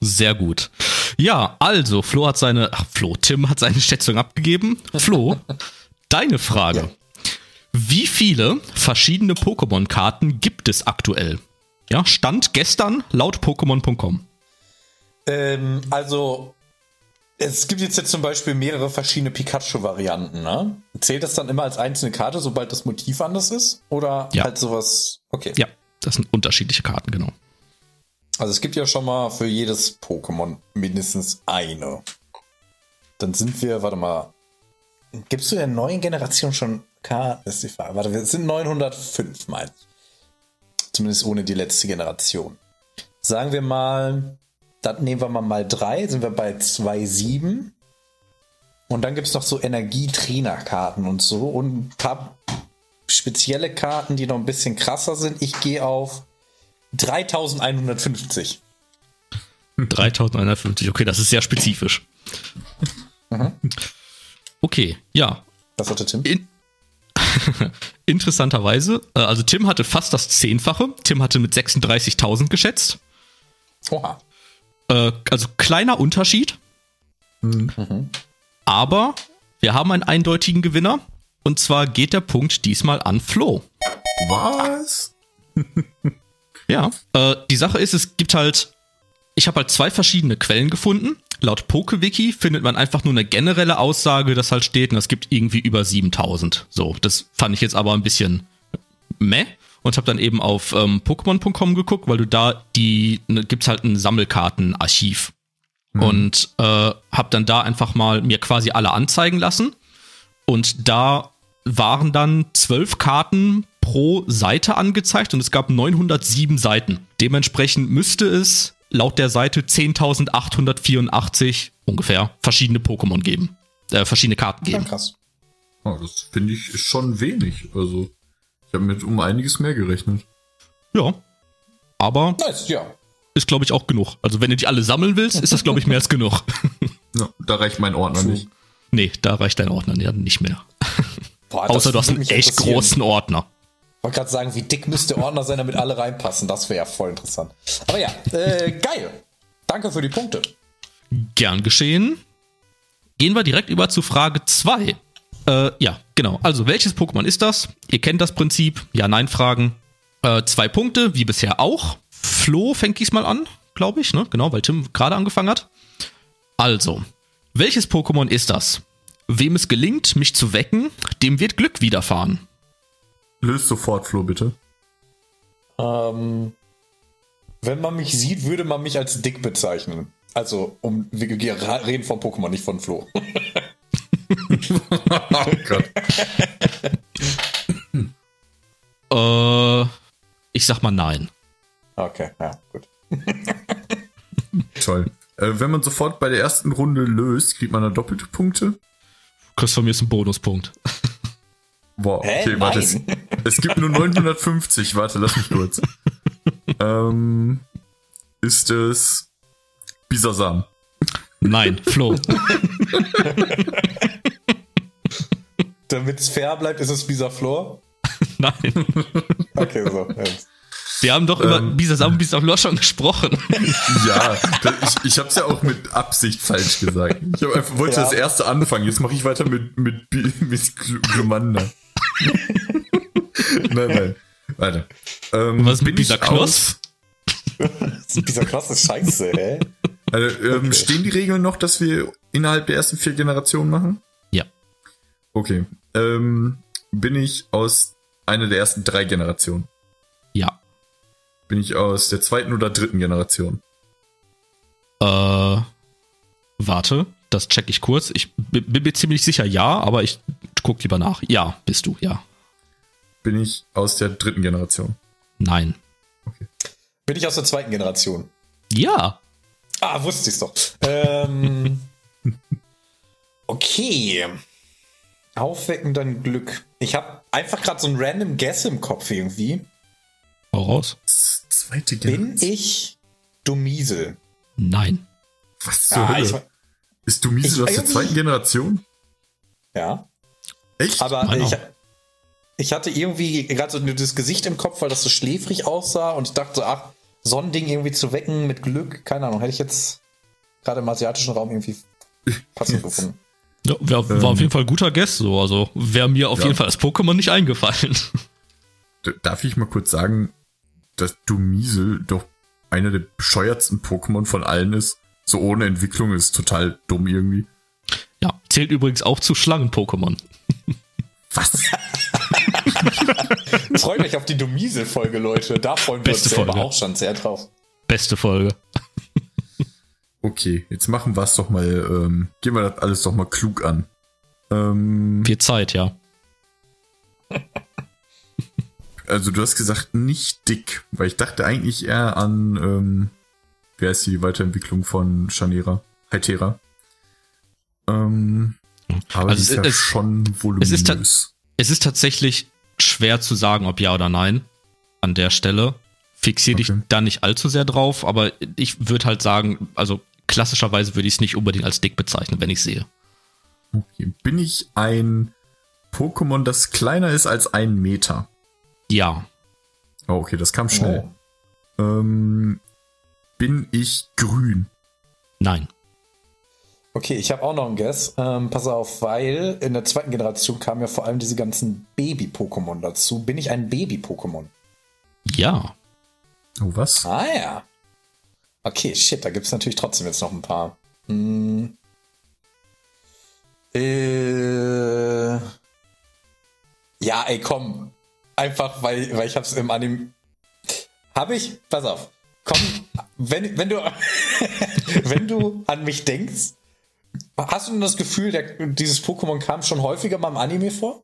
Sehr gut. Ja, also, Flo hat seine, ach, Flo, Tim hat seine Schätzung abgegeben. Flo, deine Frage. Ja. Wie viele verschiedene Pokémon-Karten gibt es aktuell? Ja, Stand gestern laut Pokémon.com. Ähm, also, es gibt jetzt, jetzt zum Beispiel mehrere verschiedene Pikachu-Varianten, ne? Zählt das dann immer als einzelne Karte, sobald das Motiv anders ist? Oder Ja. halt sowas? Okay. Ja, das sind unterschiedliche Karten, genau. Also es gibt ja schon mal für jedes Pokémon mindestens eine. Dann sind wir, warte mal. Gibst du der neuen Generation schon Karten? Das ist die Frage. Warte, wir sind 905, mein. Zumindest ohne die letzte Generation. Sagen wir mal, dann nehmen wir mal mal drei, sind wir bei 2,7. Und dann gibt es noch so Energietrainerkarten und so und ein paar spezielle Karten, die noch ein bisschen krasser sind. Ich gehe auf 3150. 3150, okay, das ist sehr spezifisch. Okay, ja. Was hatte Tim? In Interessanterweise, äh, also Tim hatte fast das Zehnfache. Tim hatte mit 36.000 geschätzt. Oha. Äh, also kleiner Unterschied. Aber wir haben einen eindeutigen Gewinner. Und zwar geht der Punkt diesmal an Flo. Was? Ja. Äh, die Sache ist, es gibt halt, ich habe halt zwei verschiedene Quellen gefunden. Laut PokeWiki findet man einfach nur eine generelle Aussage, dass halt steht, und es gibt irgendwie über 7000. So, das fand ich jetzt aber ein bisschen meh und habe dann eben auf ähm, Pokémon.com geguckt, weil du da die ne, gibt's halt ein Sammelkartenarchiv und äh, habe dann da einfach mal mir quasi alle anzeigen lassen und da waren dann zwölf Karten pro Seite angezeigt und es gab 907 Seiten. Dementsprechend müsste es laut der Seite 10.884 ungefähr verschiedene Pokémon geben. Äh, verschiedene Karten Ja, geben. krass. Oh, das finde ich schon wenig. Also, ich habe mit um einiges mehr gerechnet. Ja. Aber Nice, ja. ist, glaube ich, auch genug. Also, wenn du die alle sammeln willst, ist das, glaube ich, mehr als genug. Ja, da reicht mein Ordner nicht. nee, da reicht dein Ordner ja nicht mehr. Boah, Außer du hast einen echt großen Ordner. Ich wollte gerade sagen, wie dick müsste der Ordner sein, damit alle reinpassen. Das wäre ja voll interessant. Aber ja, äh, geil. Danke für die Punkte. Gern geschehen. Gehen wir direkt über zu Frage 2. Äh, ja, genau. Also, welches Pokémon ist das? Ihr kennt das Prinzip. Ja-Nein-Fragen. Äh, zwei Punkte, wie bisher auch. Flo fängt diesmal an, glaube ich, ne? Genau, weil Tim gerade angefangen hat. Also, welches Pokémon ist das? Wem es gelingt, mich zu wecken, dem wird Glück widerfahren. Löst sofort, Flo, bitte. Ähm, wenn man mich sieht, würde man mich als dick bezeichnen. Also, um, wir wir reden von Pokémon, nicht von Flo. oh Gott. Äh, ich sag mal nein. Okay, ja, gut. Toll. Äh, wenn man sofort bei der ersten Runde löst, kriegt man da doppelte Punkte. Kriegst von mir ist ein Bonuspunkt. Boah, Hä? okay, warte. Es, Nein. es gibt nur 950. Warte, lass mich kurz. ähm, ist es Bisasam? Nein, Flo. Damit es fair bleibt, ist es Bisaflor. Nein. Okay, so. jetzt. Wir haben doch immer Ähm. Bisasam und Bisaflor schon gesprochen. Ja, das, ich, ich hab's ja auch mit Absicht falsch gesagt. Ich hab einfach, wollte Ja. das erste anfangen. Jetzt mache ich weiter mit, mit, mit Gl- Glumanda. nein, nein. Warte. Ähm, Was ist mit bin ich dieser Knoss? Krasse Scheiße, hä? Also, ähm, Stehen die Regeln noch, dass wir innerhalb der ersten vier Generationen machen? Ja. Okay. Ähm, bin ich aus einer der ersten drei Generationen? Ja. Bin ich aus der zweiten oder dritten Generation? Äh, warte, das check ich kurz. Ich bin mir ziemlich sicher, ja, aber ich guck lieber nach. Ja, bist du, ja. Bin ich aus der dritten Generation? Nein. Bin ich aus der zweiten Generation? Ja. Ah, wusste ich's doch. Ähm, okay. Aufwecken dein Glück. Ich habe einfach gerade so ein random Guess im Kopf irgendwie. Hau raus. Zweite Bin ich Dumiesel? Nein. Was zur Ah, ich, Hölle? Ist du Miesel Ich- aus der zweiten Generation? ja, Echt? aber Meine ich, ich hatte irgendwie gerade so das Gesicht im Kopf, weil das so schläfrig aussah und ich dachte so, ach, so ein Ding irgendwie zu wecken mit Glück, keine Ahnung, hätte ich jetzt gerade im asiatischen Raum irgendwie passend gefunden. Ja, wär, war Ähm. auf jeden Fall ein guter Guess, so. Also wäre mir auf Ja. jeden Fall das Pokémon nicht eingefallen. Darf ich mal kurz sagen, dass du Miesel doch einer der bescheuertsten Pokémon von allen ist? So ohne Entwicklung ist total dumm irgendwie. Ja, zählt übrigens auch zu Schlangen-Pokémon. Was? Freut euch auf die Dumiesel-Folge, Leute. Da freuen wir Beste uns selber Folge. auch schon sehr drauf. Beste Folge. Okay, jetzt machen wir es doch mal, ähm, gehen wir das alles doch mal klug an. Ähm, Viel Zeit, ja. also du hast gesagt, nicht dick, weil ich dachte eigentlich eher an, ähm, wie heißt die Weiterentwicklung von Shanera? Hytera. Ähm, aber Also die ist es- ja es- schon es ist voluminös. Es ist tatsächlich schwer zu sagen, ob ja oder nein an der Stelle. Fixier dich Okay. da nicht allzu sehr drauf, aber ich würde halt sagen, also klassischerweise würde ich es nicht unbedingt als dick bezeichnen, wenn ich sehe. Okay. Bin ich ein Pokémon, das kleiner ist als ein Meter? Ja, Oh, okay, das kam schnell. Oh. Ähm, bin ich grün? nein. Okay, ich habe auch noch einen Guess. Ähm, pass auf, weil in der zweiten Generation kamen ja vor allem diese ganzen Baby-Pokémon dazu. Bin ich ein Baby-Pokémon? Ja. Oh, was? Ah ja. Okay, shit, da gibt es natürlich trotzdem jetzt noch ein paar. Hm. Äh. Ja, ey, komm. Einfach, weil, weil ich hab's im Anime. Hab ich? Pass auf. Komm, wenn, wenn du wenn du an mich denkst, hast du denn das Gefühl, der, dieses Pokémon kam schon häufiger mal im Anime vor?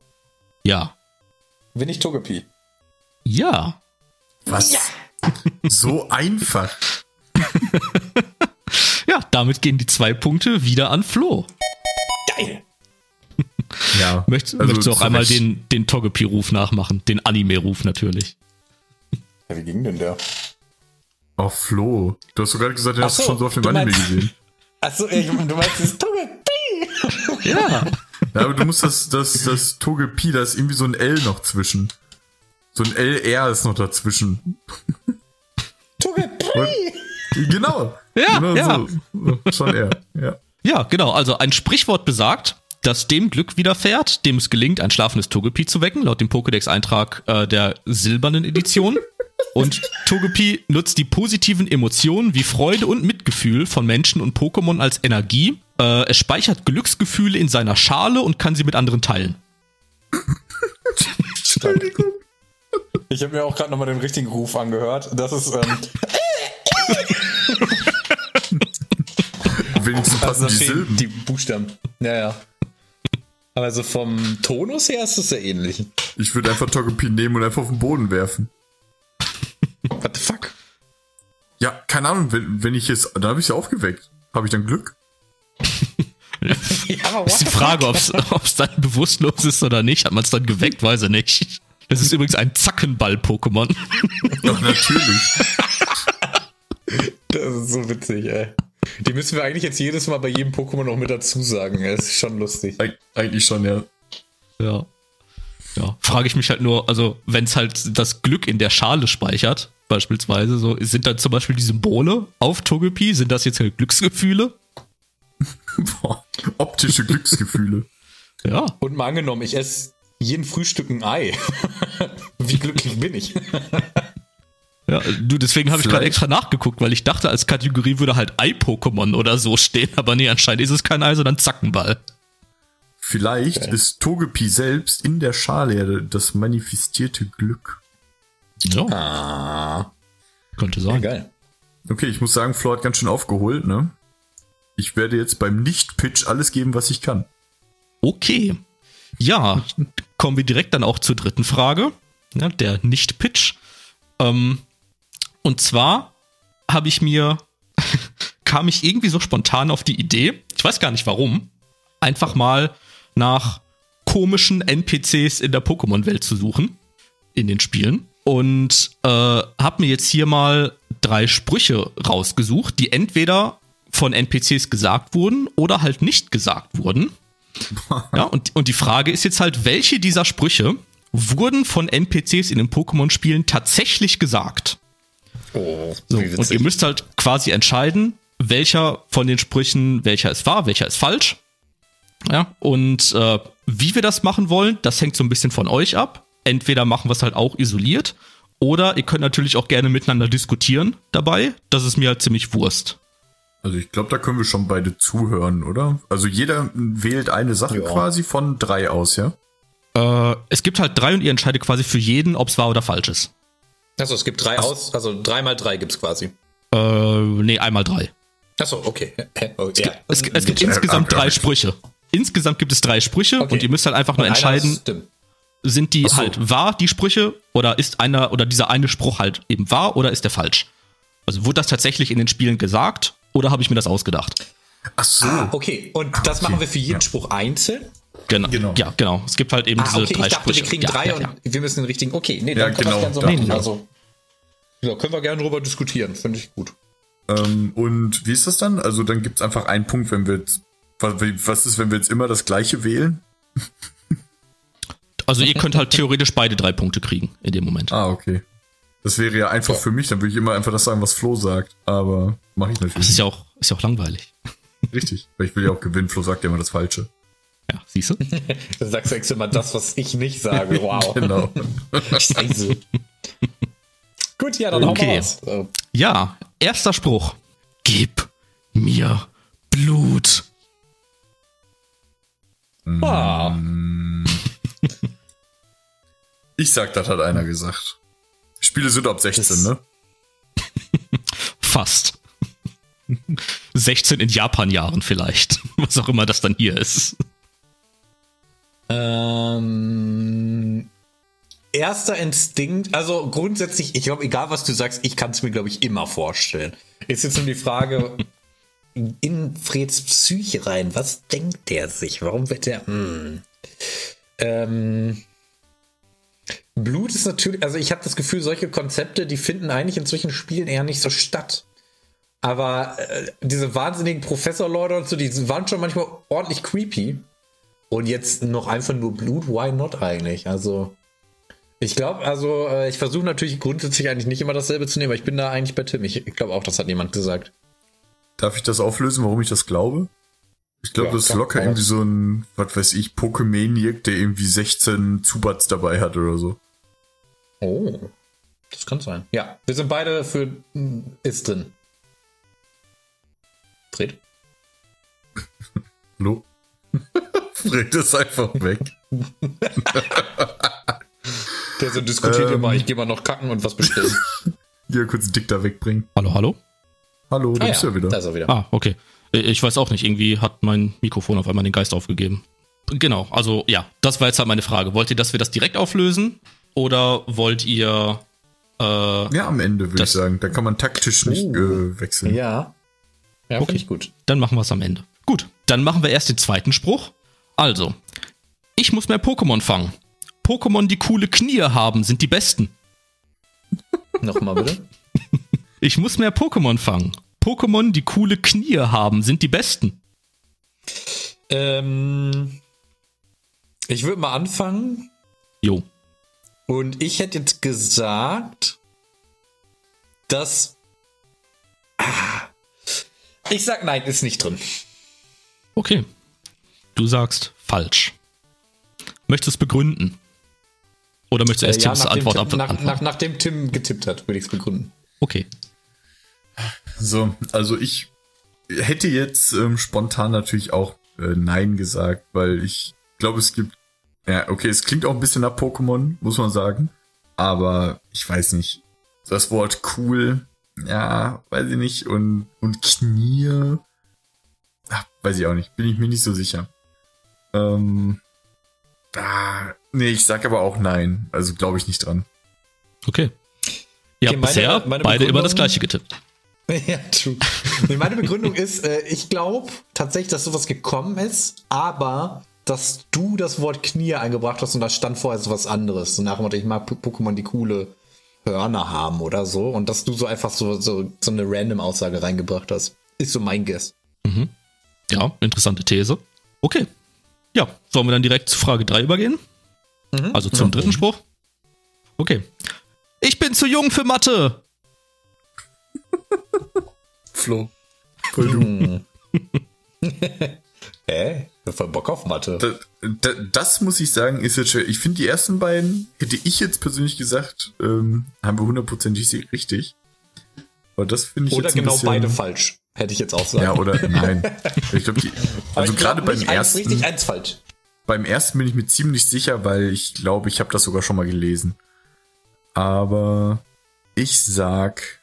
Ja. Bin ich Togepi? Ja. Was? So einfach. Ja, damit gehen die zwei Punkte wieder an Flo. Geil! Ja. Möchtest, Also möchtest du auch einmal Recht. den, den Togepi-Ruf nachmachen? Den Anime-Ruf natürlich. Ja, wie ging denn der? Oh, Flo. Du hast doch gerade gesagt, du Ach hast so, schon so auf dem Anime meinst- gesehen. Achso, ich, du meinst dieses Togepi? Ja. Ja, aber du musst das, das, das Togepi, da ist irgendwie so ein L noch zwischen. So ein LR ist noch dazwischen. Togepi! Genau. Ja, genau ja. So. Schon er. Ja. Ja, genau. Also ein Sprichwort besagt, dass dem Glück widerfährt, dem es gelingt, ein schlafendes Togepi zu wecken, laut dem Pokédex-Eintrag äh, der silbernen Edition. Und Togepi nutzt die positiven Emotionen wie Freude und Mitgefühl von Menschen und Pokémon als Energie. Äh, es speichert Glücksgefühle in seiner Schale und kann sie mit anderen teilen. Entschuldigung. Ich habe mir auch gerade nochmal den richtigen Ruf angehört. Das ist, ähm, Wenigstens passen da die Silben. die Buchstaben. Ja, ja. Aber so vom Tonus her ist es sehr ähnlich. Ich würde einfach Togepi nehmen und einfach auf den Boden werfen. What the fuck? Ja, keine Ahnung, wenn, wenn ich jetzt, da habe ich ja aufgeweckt. Habe ich dann Glück? ja, aber ist die Frage, ob es dann bewusstlos ist oder nicht. Hat man es dann geweckt? Weiß ich nicht. Das ist übrigens ein Zackenball-Pokémon. Doch, natürlich. Das ist so witzig, ey. Die müssen wir eigentlich jetzt jedes Mal bei jedem Pokémon noch mit dazu sagen. Das ist schon lustig. Eig eigentlich schon, ja. Ja. Ja, frage ich mich halt nur, also wenn es halt das Glück in der Schale speichert, beispielsweise, so sind dann zum Beispiel die Symbole auf Togepi, sind das jetzt halt Glücksgefühle? Boah, optische Glücksgefühle. Ja. Und mal angenommen, ich esse jeden Frühstück ein Ei. Wie glücklich bin ich? Ja, du, deswegen habe ich gerade extra nachgeguckt, weil ich dachte, als Kategorie würde halt Ei-Pokémon oder so stehen, aber nee, anscheinend ist es kein Ei, sondern Zackenball. Vielleicht okay. ist Togepi selbst in der Schale das manifestierte Glück. Ja. Ah. Könnte sein. Ja, geil. Okay, ich muss sagen, Flo hat ganz schön aufgeholt, ne? Ich werde jetzt beim Nicht-Pitch alles geben, was ich kann. Okay. Ja, kommen wir direkt dann auch zur dritten Frage. Ja, der Nicht-Pitch. Ähm, und zwar habe ich mir, kam ich irgendwie so spontan auf die Idee, ich weiß gar nicht warum, einfach mal nach komischen NPCs in der Pokémon-Welt zu suchen, in den Spielen. Und äh, habe mir jetzt hier mal drei Sprüche rausgesucht, die entweder von NPCs gesagt wurden oder halt nicht gesagt wurden. ja, und, und die Frage ist jetzt halt, welche dieser Sprüche wurden von NPCs in den Pokémon-Spielen tatsächlich gesagt? Oh, so, und ihr müsst halt quasi entscheiden, welcher von den Sprüchen, welcher ist wahr, welcher ist falsch. Ja, und äh, wie wir das machen wollen, das hängt so ein bisschen von euch ab. Entweder machen wir es halt auch isoliert, oder ihr könnt natürlich auch gerne miteinander diskutieren dabei. Das ist mir halt ziemlich Wurst. Also ich glaube, da können wir schon beide zuhören, oder? Also jeder wählt eine Sache ja. quasi von drei aus, ja? Äh, es gibt halt drei und ihr entscheidet quasi für jeden, ob es wahr oder falsch ist. Achso, es gibt drei Ach. aus, also drei mal drei gibt es quasi. Äh, nee, einmal drei. Achso, okay. Oh, es, ja. gibt, es, es gibt insgesamt drei Sprüche. Insgesamt gibt es drei Sprüche okay. und ihr müsst halt einfach nur entscheiden, sind die so. halt wahr, die Sprüche, oder ist einer oder dieser eine Spruch halt eben wahr oder ist der falsch? Also wurde das tatsächlich in den Spielen gesagt oder habe ich mir das ausgedacht? Ach so. Ah, okay. Und das okay. machen wir für jeden ja. Spruch einzeln? Genau. genau. Ja, genau. Es gibt halt eben ah, diese okay. drei ich dachte, Sprüche. wir kriegen ja, drei ja, und wir müssen den richtigen. Okay, nee, dann ja, können genau. wir so machen. Nee, also, ja, können wir gerne drüber diskutieren. Finde ich gut. Ähm, und wie ist das dann? Also dann gibt es einfach einen Punkt, wenn wir jetzt, was ist, wenn wir jetzt immer das gleiche wählen? Also ihr könnt halt theoretisch beide drei Punkte kriegen in dem Moment. Ah, okay. Das wäre ja einfach ja. für mich, dann würde ich immer einfach das sagen, was Flo sagt. Aber mache ich natürlich. Das ist ja auch, ist ja auch langweilig. Richtig, weil ich will ja auch gewinnen. Flo sagt ja immer das Falsche. Ja, siehst du? du sagst ja immer das, was ich nicht sage. Wow. genau. Scheiße. Gut, ja, dann okay. hauen wir raus. Ja, erster Spruch. Gib mir Blut. Ah. Ich sag, das hat einer gesagt. Spiele sind ab 16, das ne? Fast. 16 in Japan-Jahren vielleicht. Was auch immer das dann hier ist. Ähm, erster Instinkt, also grundsätzlich, ich glaube, egal was du sagst, ich kann es mir, glaube ich, immer vorstellen. Ist jetzt nur die Frage, in Freds Psyche rein, was denkt der sich? Warum wird der. Hm. Ähm, Blut ist natürlich, also ich habe das Gefühl, solche Konzepte, die finden eigentlich in solchen Spielen eher nicht so statt. Aber äh, diese wahnsinnigen Professor-Leute und so, die waren schon manchmal ordentlich creepy. Und jetzt noch einfach nur Blut, why not eigentlich? Also, ich glaube, also, äh, ich versuche natürlich grundsätzlich eigentlich nicht immer dasselbe zu nehmen, aber ich bin da eigentlich bei Tim. Ich, ich glaube auch, das hat jemand gesagt. Darf ich das auflösen, warum ich das glaube? Ich glaube, ja, das ist locker irgendwie so ein, was weiß ich, Pokemaniac, der irgendwie 16 Zubats dabei hat oder so. Oh, das kann sein. Ja, wir sind beide für ist drin. Fred? Hallo? Fred ist einfach weg. Der so diskutiert ähm, immer, ich gehe mal noch kacken und was bestellen. Hier kurz einen Dick da wegbringen. Hallo, hallo? Hallo, da ah, bist du ja wieder. Da ist er wieder. Ah, okay. Ich weiß auch nicht, irgendwie hat mein Mikrofon auf einmal den Geist aufgegeben. Genau, also ja, das war jetzt halt meine Frage. Wollt ihr, dass wir das direkt auflösen? Oder wollt ihr. Äh, ja, am Ende würde ich sagen. Da kann man taktisch nicht uh, äh, wechseln. Ja. Ja, okay. ich gut. Dann machen wir es am Ende. Gut, dann machen wir erst den zweiten Spruch. Also, ich muss mehr Pokémon fangen. Pokémon, die coole Knie haben, sind die besten. Nochmal bitte. Ich muss mehr Pokémon fangen. Pokémon, die coole Knie haben, sind die besten. Ähm, ich würde mal anfangen. Jo. Und ich hätte jetzt gesagt, dass. Ah, ich sag nein, ist nicht drin. Okay. Du sagst falsch. Möchtest du es begründen? Oder möchtest du erst Äh, ja, Tims Antwort Tim, ab nach, nach, nachdem Tim getippt hat, würde ich es begründen. Okay. So, also ich hätte jetzt ähm, spontan natürlich auch äh, Nein gesagt, weil ich glaube, es gibt. Ja, okay, es klingt auch ein bisschen nach Pokémon, muss man sagen. Aber ich weiß nicht. Das Wort cool, ja, weiß ich nicht. Und, und Knie, ach, weiß ich auch nicht. Bin ich mir nicht so sicher. Ähm, ah, nee, ich sag aber auch Nein. Also glaube ich nicht dran. Okay. Ihr Okay, habt meine- bisher meine beide immer das gleiche getippt. Ja, true. Meine Begründung ist, äh, ich glaube tatsächlich, dass sowas gekommen ist, aber dass du das Wort Knie eingebracht hast und da stand vorher so was anderes. So nach dem Motto, ich mag Pokémon, die coole Hörner haben oder so. Und dass du so einfach so, so, so eine random Aussage reingebracht hast. Ist so mein Guess. Ja, interessante These. Okay. Ja, sollen wir dann direkt zu Frage 3 übergehen? Also zum dritten Spruch? Okay. Ich bin zu jung für Mathe. Flo. Voll du. Hä? Ich hab voll Bock auf Mathe. Da, da, das muss ich sagen, ist jetzt schwer. Ich finde, die ersten beiden, hätte ich jetzt persönlich gesagt, ähm, haben wir hundertprozentig richtig. Aber das finde ich Oder jetzt ein genau bisschen, beide falsch. Hätte ich jetzt auch sagen. Ja, oder nein. Ich glaube, also ich glaub gerade beim eins ersten, richtig, eins falsch. beim ersten bin ich mir ziemlich sicher, weil ich glaube, ich habe das sogar schon mal gelesen. Aber ich sag,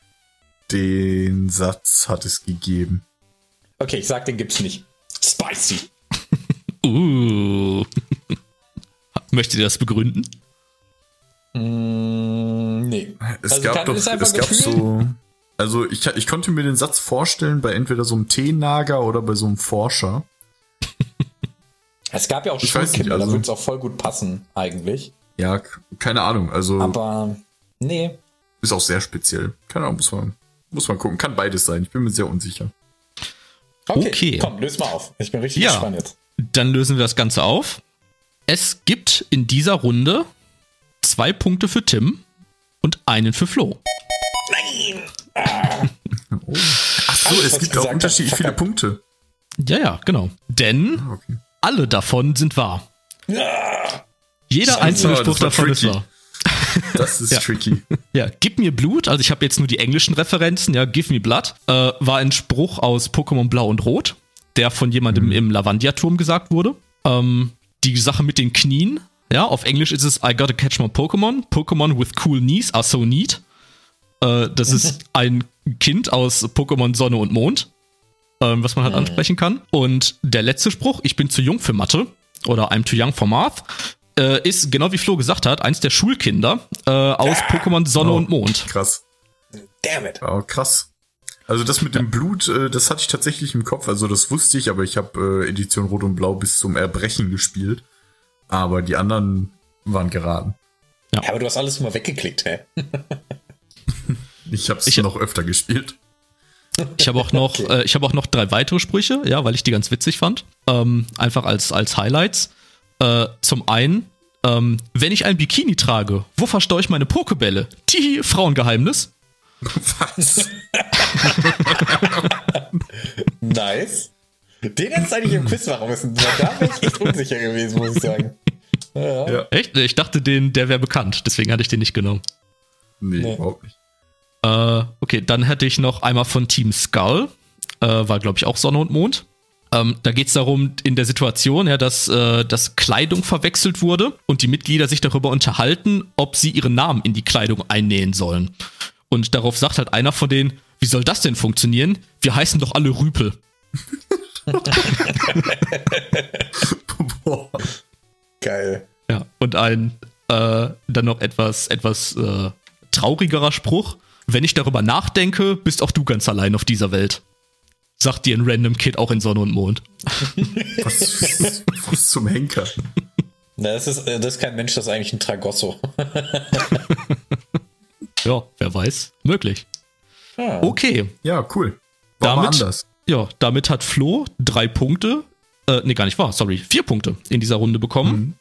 den Satz hat es gegeben. Okay, ich sag, den gibt's nicht. Spicy. Uh. Möchtet ihr das begründen? Mm, nee. Es Also gab doch, es gab Gefühl? so, also ich, ich konnte mir den Satz vorstellen bei entweder so einem Teenager oder bei so einem Forscher. Es gab ja auch Ich weiß nicht, Schulkinder, da also- würde es auch voll gut passen, eigentlich. Ja, keine Ahnung, also Aber nee. ist auch sehr speziell. Keine Ahnung, muss man, muss man gucken. Kann beides sein. Ich bin mir sehr unsicher. Okay, Okay. komm, löse mal auf. Ich bin richtig Ja. gespannt jetzt. Dann lösen wir das Ganze auf. Es gibt in dieser Runde zwei Punkte für Tim und einen für Flo. Ach so, Alles, es was gibt auch gesagt unterschiedlich viele. Punkte. Ja, ja, genau. Denn Okay. alle davon sind wahr. Jeder Scheiße, einzelne Spruch davon ist tricky. wahr. Das ist Ja. tricky. Ja, Gib mir Blut, also ich habe jetzt nur die englischen Referenzen, ja, Give me Blood, äh, war ein Spruch aus Pokémon Blau und Rot, der von jemandem im Lavandia-Turm gesagt wurde. Ähm, die Sache mit den Knien, ja, auf Englisch ist es I gotta catch my Pokémon. Pokémon with cool knees are so neat. Äh, das ist ein Kind aus Pokémon Sonne und Mond, ähm, was man halt ansprechen kann. Und der letzte Spruch, ich bin zu jung für Mathe oder I'm too young for math, äh, ist, genau wie Flo gesagt hat, eins der Schulkinder äh, aus Pokémon Sonne Oh. und Mond. Krass. Damn it. Oh, krass. Also das mit dem Blut, äh, das hatte ich tatsächlich im Kopf. Also das wusste ich, aber ich habe äh, Edition Rot und Blau bis zum Erbrechen gespielt. Aber die anderen waren geraten. Ja, aber du hast alles mal weggeklickt, hä? Ich habe es noch öfter gespielt. Ich habe auch noch, Okay. äh, ich habe auch noch drei weitere Sprüche, ja, weil ich die ganz witzig fand. Ähm, einfach als, als Highlights. Äh, zum einen, ähm, wenn ich ein Bikini trage, wo verstaue ich meine Pokebälle? Tihi, Frauengeheimnis. Was? Nice. Den hättest du eigentlich im Quiz machen müssen. Da wäre ich echt unsicher gewesen, muss ich sagen. Ja. Ja. Echt? Ich dachte, den, der wäre bekannt, deswegen hatte ich den nicht genommen. Nee, Nee. überhaupt nicht. Äh, okay, dann hätte ich noch einmal von Team Skull. Äh, war, glaube ich, auch Sonne und Mond. Ähm, da geht es darum, in der Situation, ja, dass, äh, dass Kleidung verwechselt wurde und die Mitglieder sich darüber unterhalten, ob sie ihren Namen in die Kleidung einnähen sollen. Und darauf sagt halt einer von denen, wie soll das denn funktionieren? Wir heißen doch alle Rüpel. Boah. Geil. Ja, und ein äh, dann noch etwas, etwas äh, traurigerer Spruch. Wenn ich darüber nachdenke, bist auch du ganz allein auf dieser Welt. sagt dir ein random Kid auch in Sonne und Mond. Was, was zum Henker? Das ist, äh, das ist kein Mensch, das ist eigentlich ein Tragosso. Ja, wer weiß. Möglich. Ah. Okay. Ja, cool. War Damit, anders. ja, damit hat Flo drei Punkte, äh, nee, gar nicht wahr, sorry, vier Punkte in dieser Runde bekommen.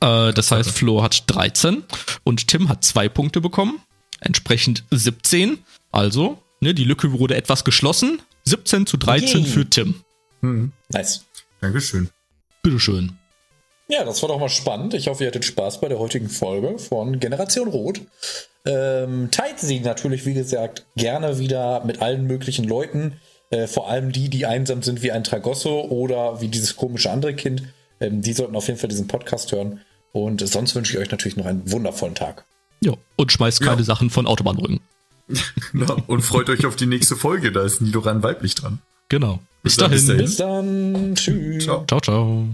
Äh, das heißt, Flo hat 13 und Tim hat zwei Punkte bekommen, entsprechend 17. Also, ne, die Lücke wurde etwas geschlossen. 17 zu 13 Yay. für Tim. Hm. Nice. Dankeschön. Bitteschön. Ja, das war doch mal spannend. Ich hoffe, ihr hattet Spaß bei der heutigen Folge von Generation Rot. Ähm, teilt sie natürlich, wie gesagt, gerne wieder mit allen möglichen Leuten. Äh, vor allem die, die einsam sind wie ein Tragosso oder wie dieses komische andere Kind. Ähm, die sollten auf jeden Fall diesen Podcast hören. Und sonst wünsche ich euch natürlich noch einen wundervollen Tag. Ja, und schmeißt keine Ja. Sachen von Autobahnrücken. Ja, und freut euch auf die nächste Folge, da ist Nidoran weiblich dran. Genau. Bis Bis dann, dahin. bis dahin. Bis dann. Tschüss. Ciao. Ciao, ciao.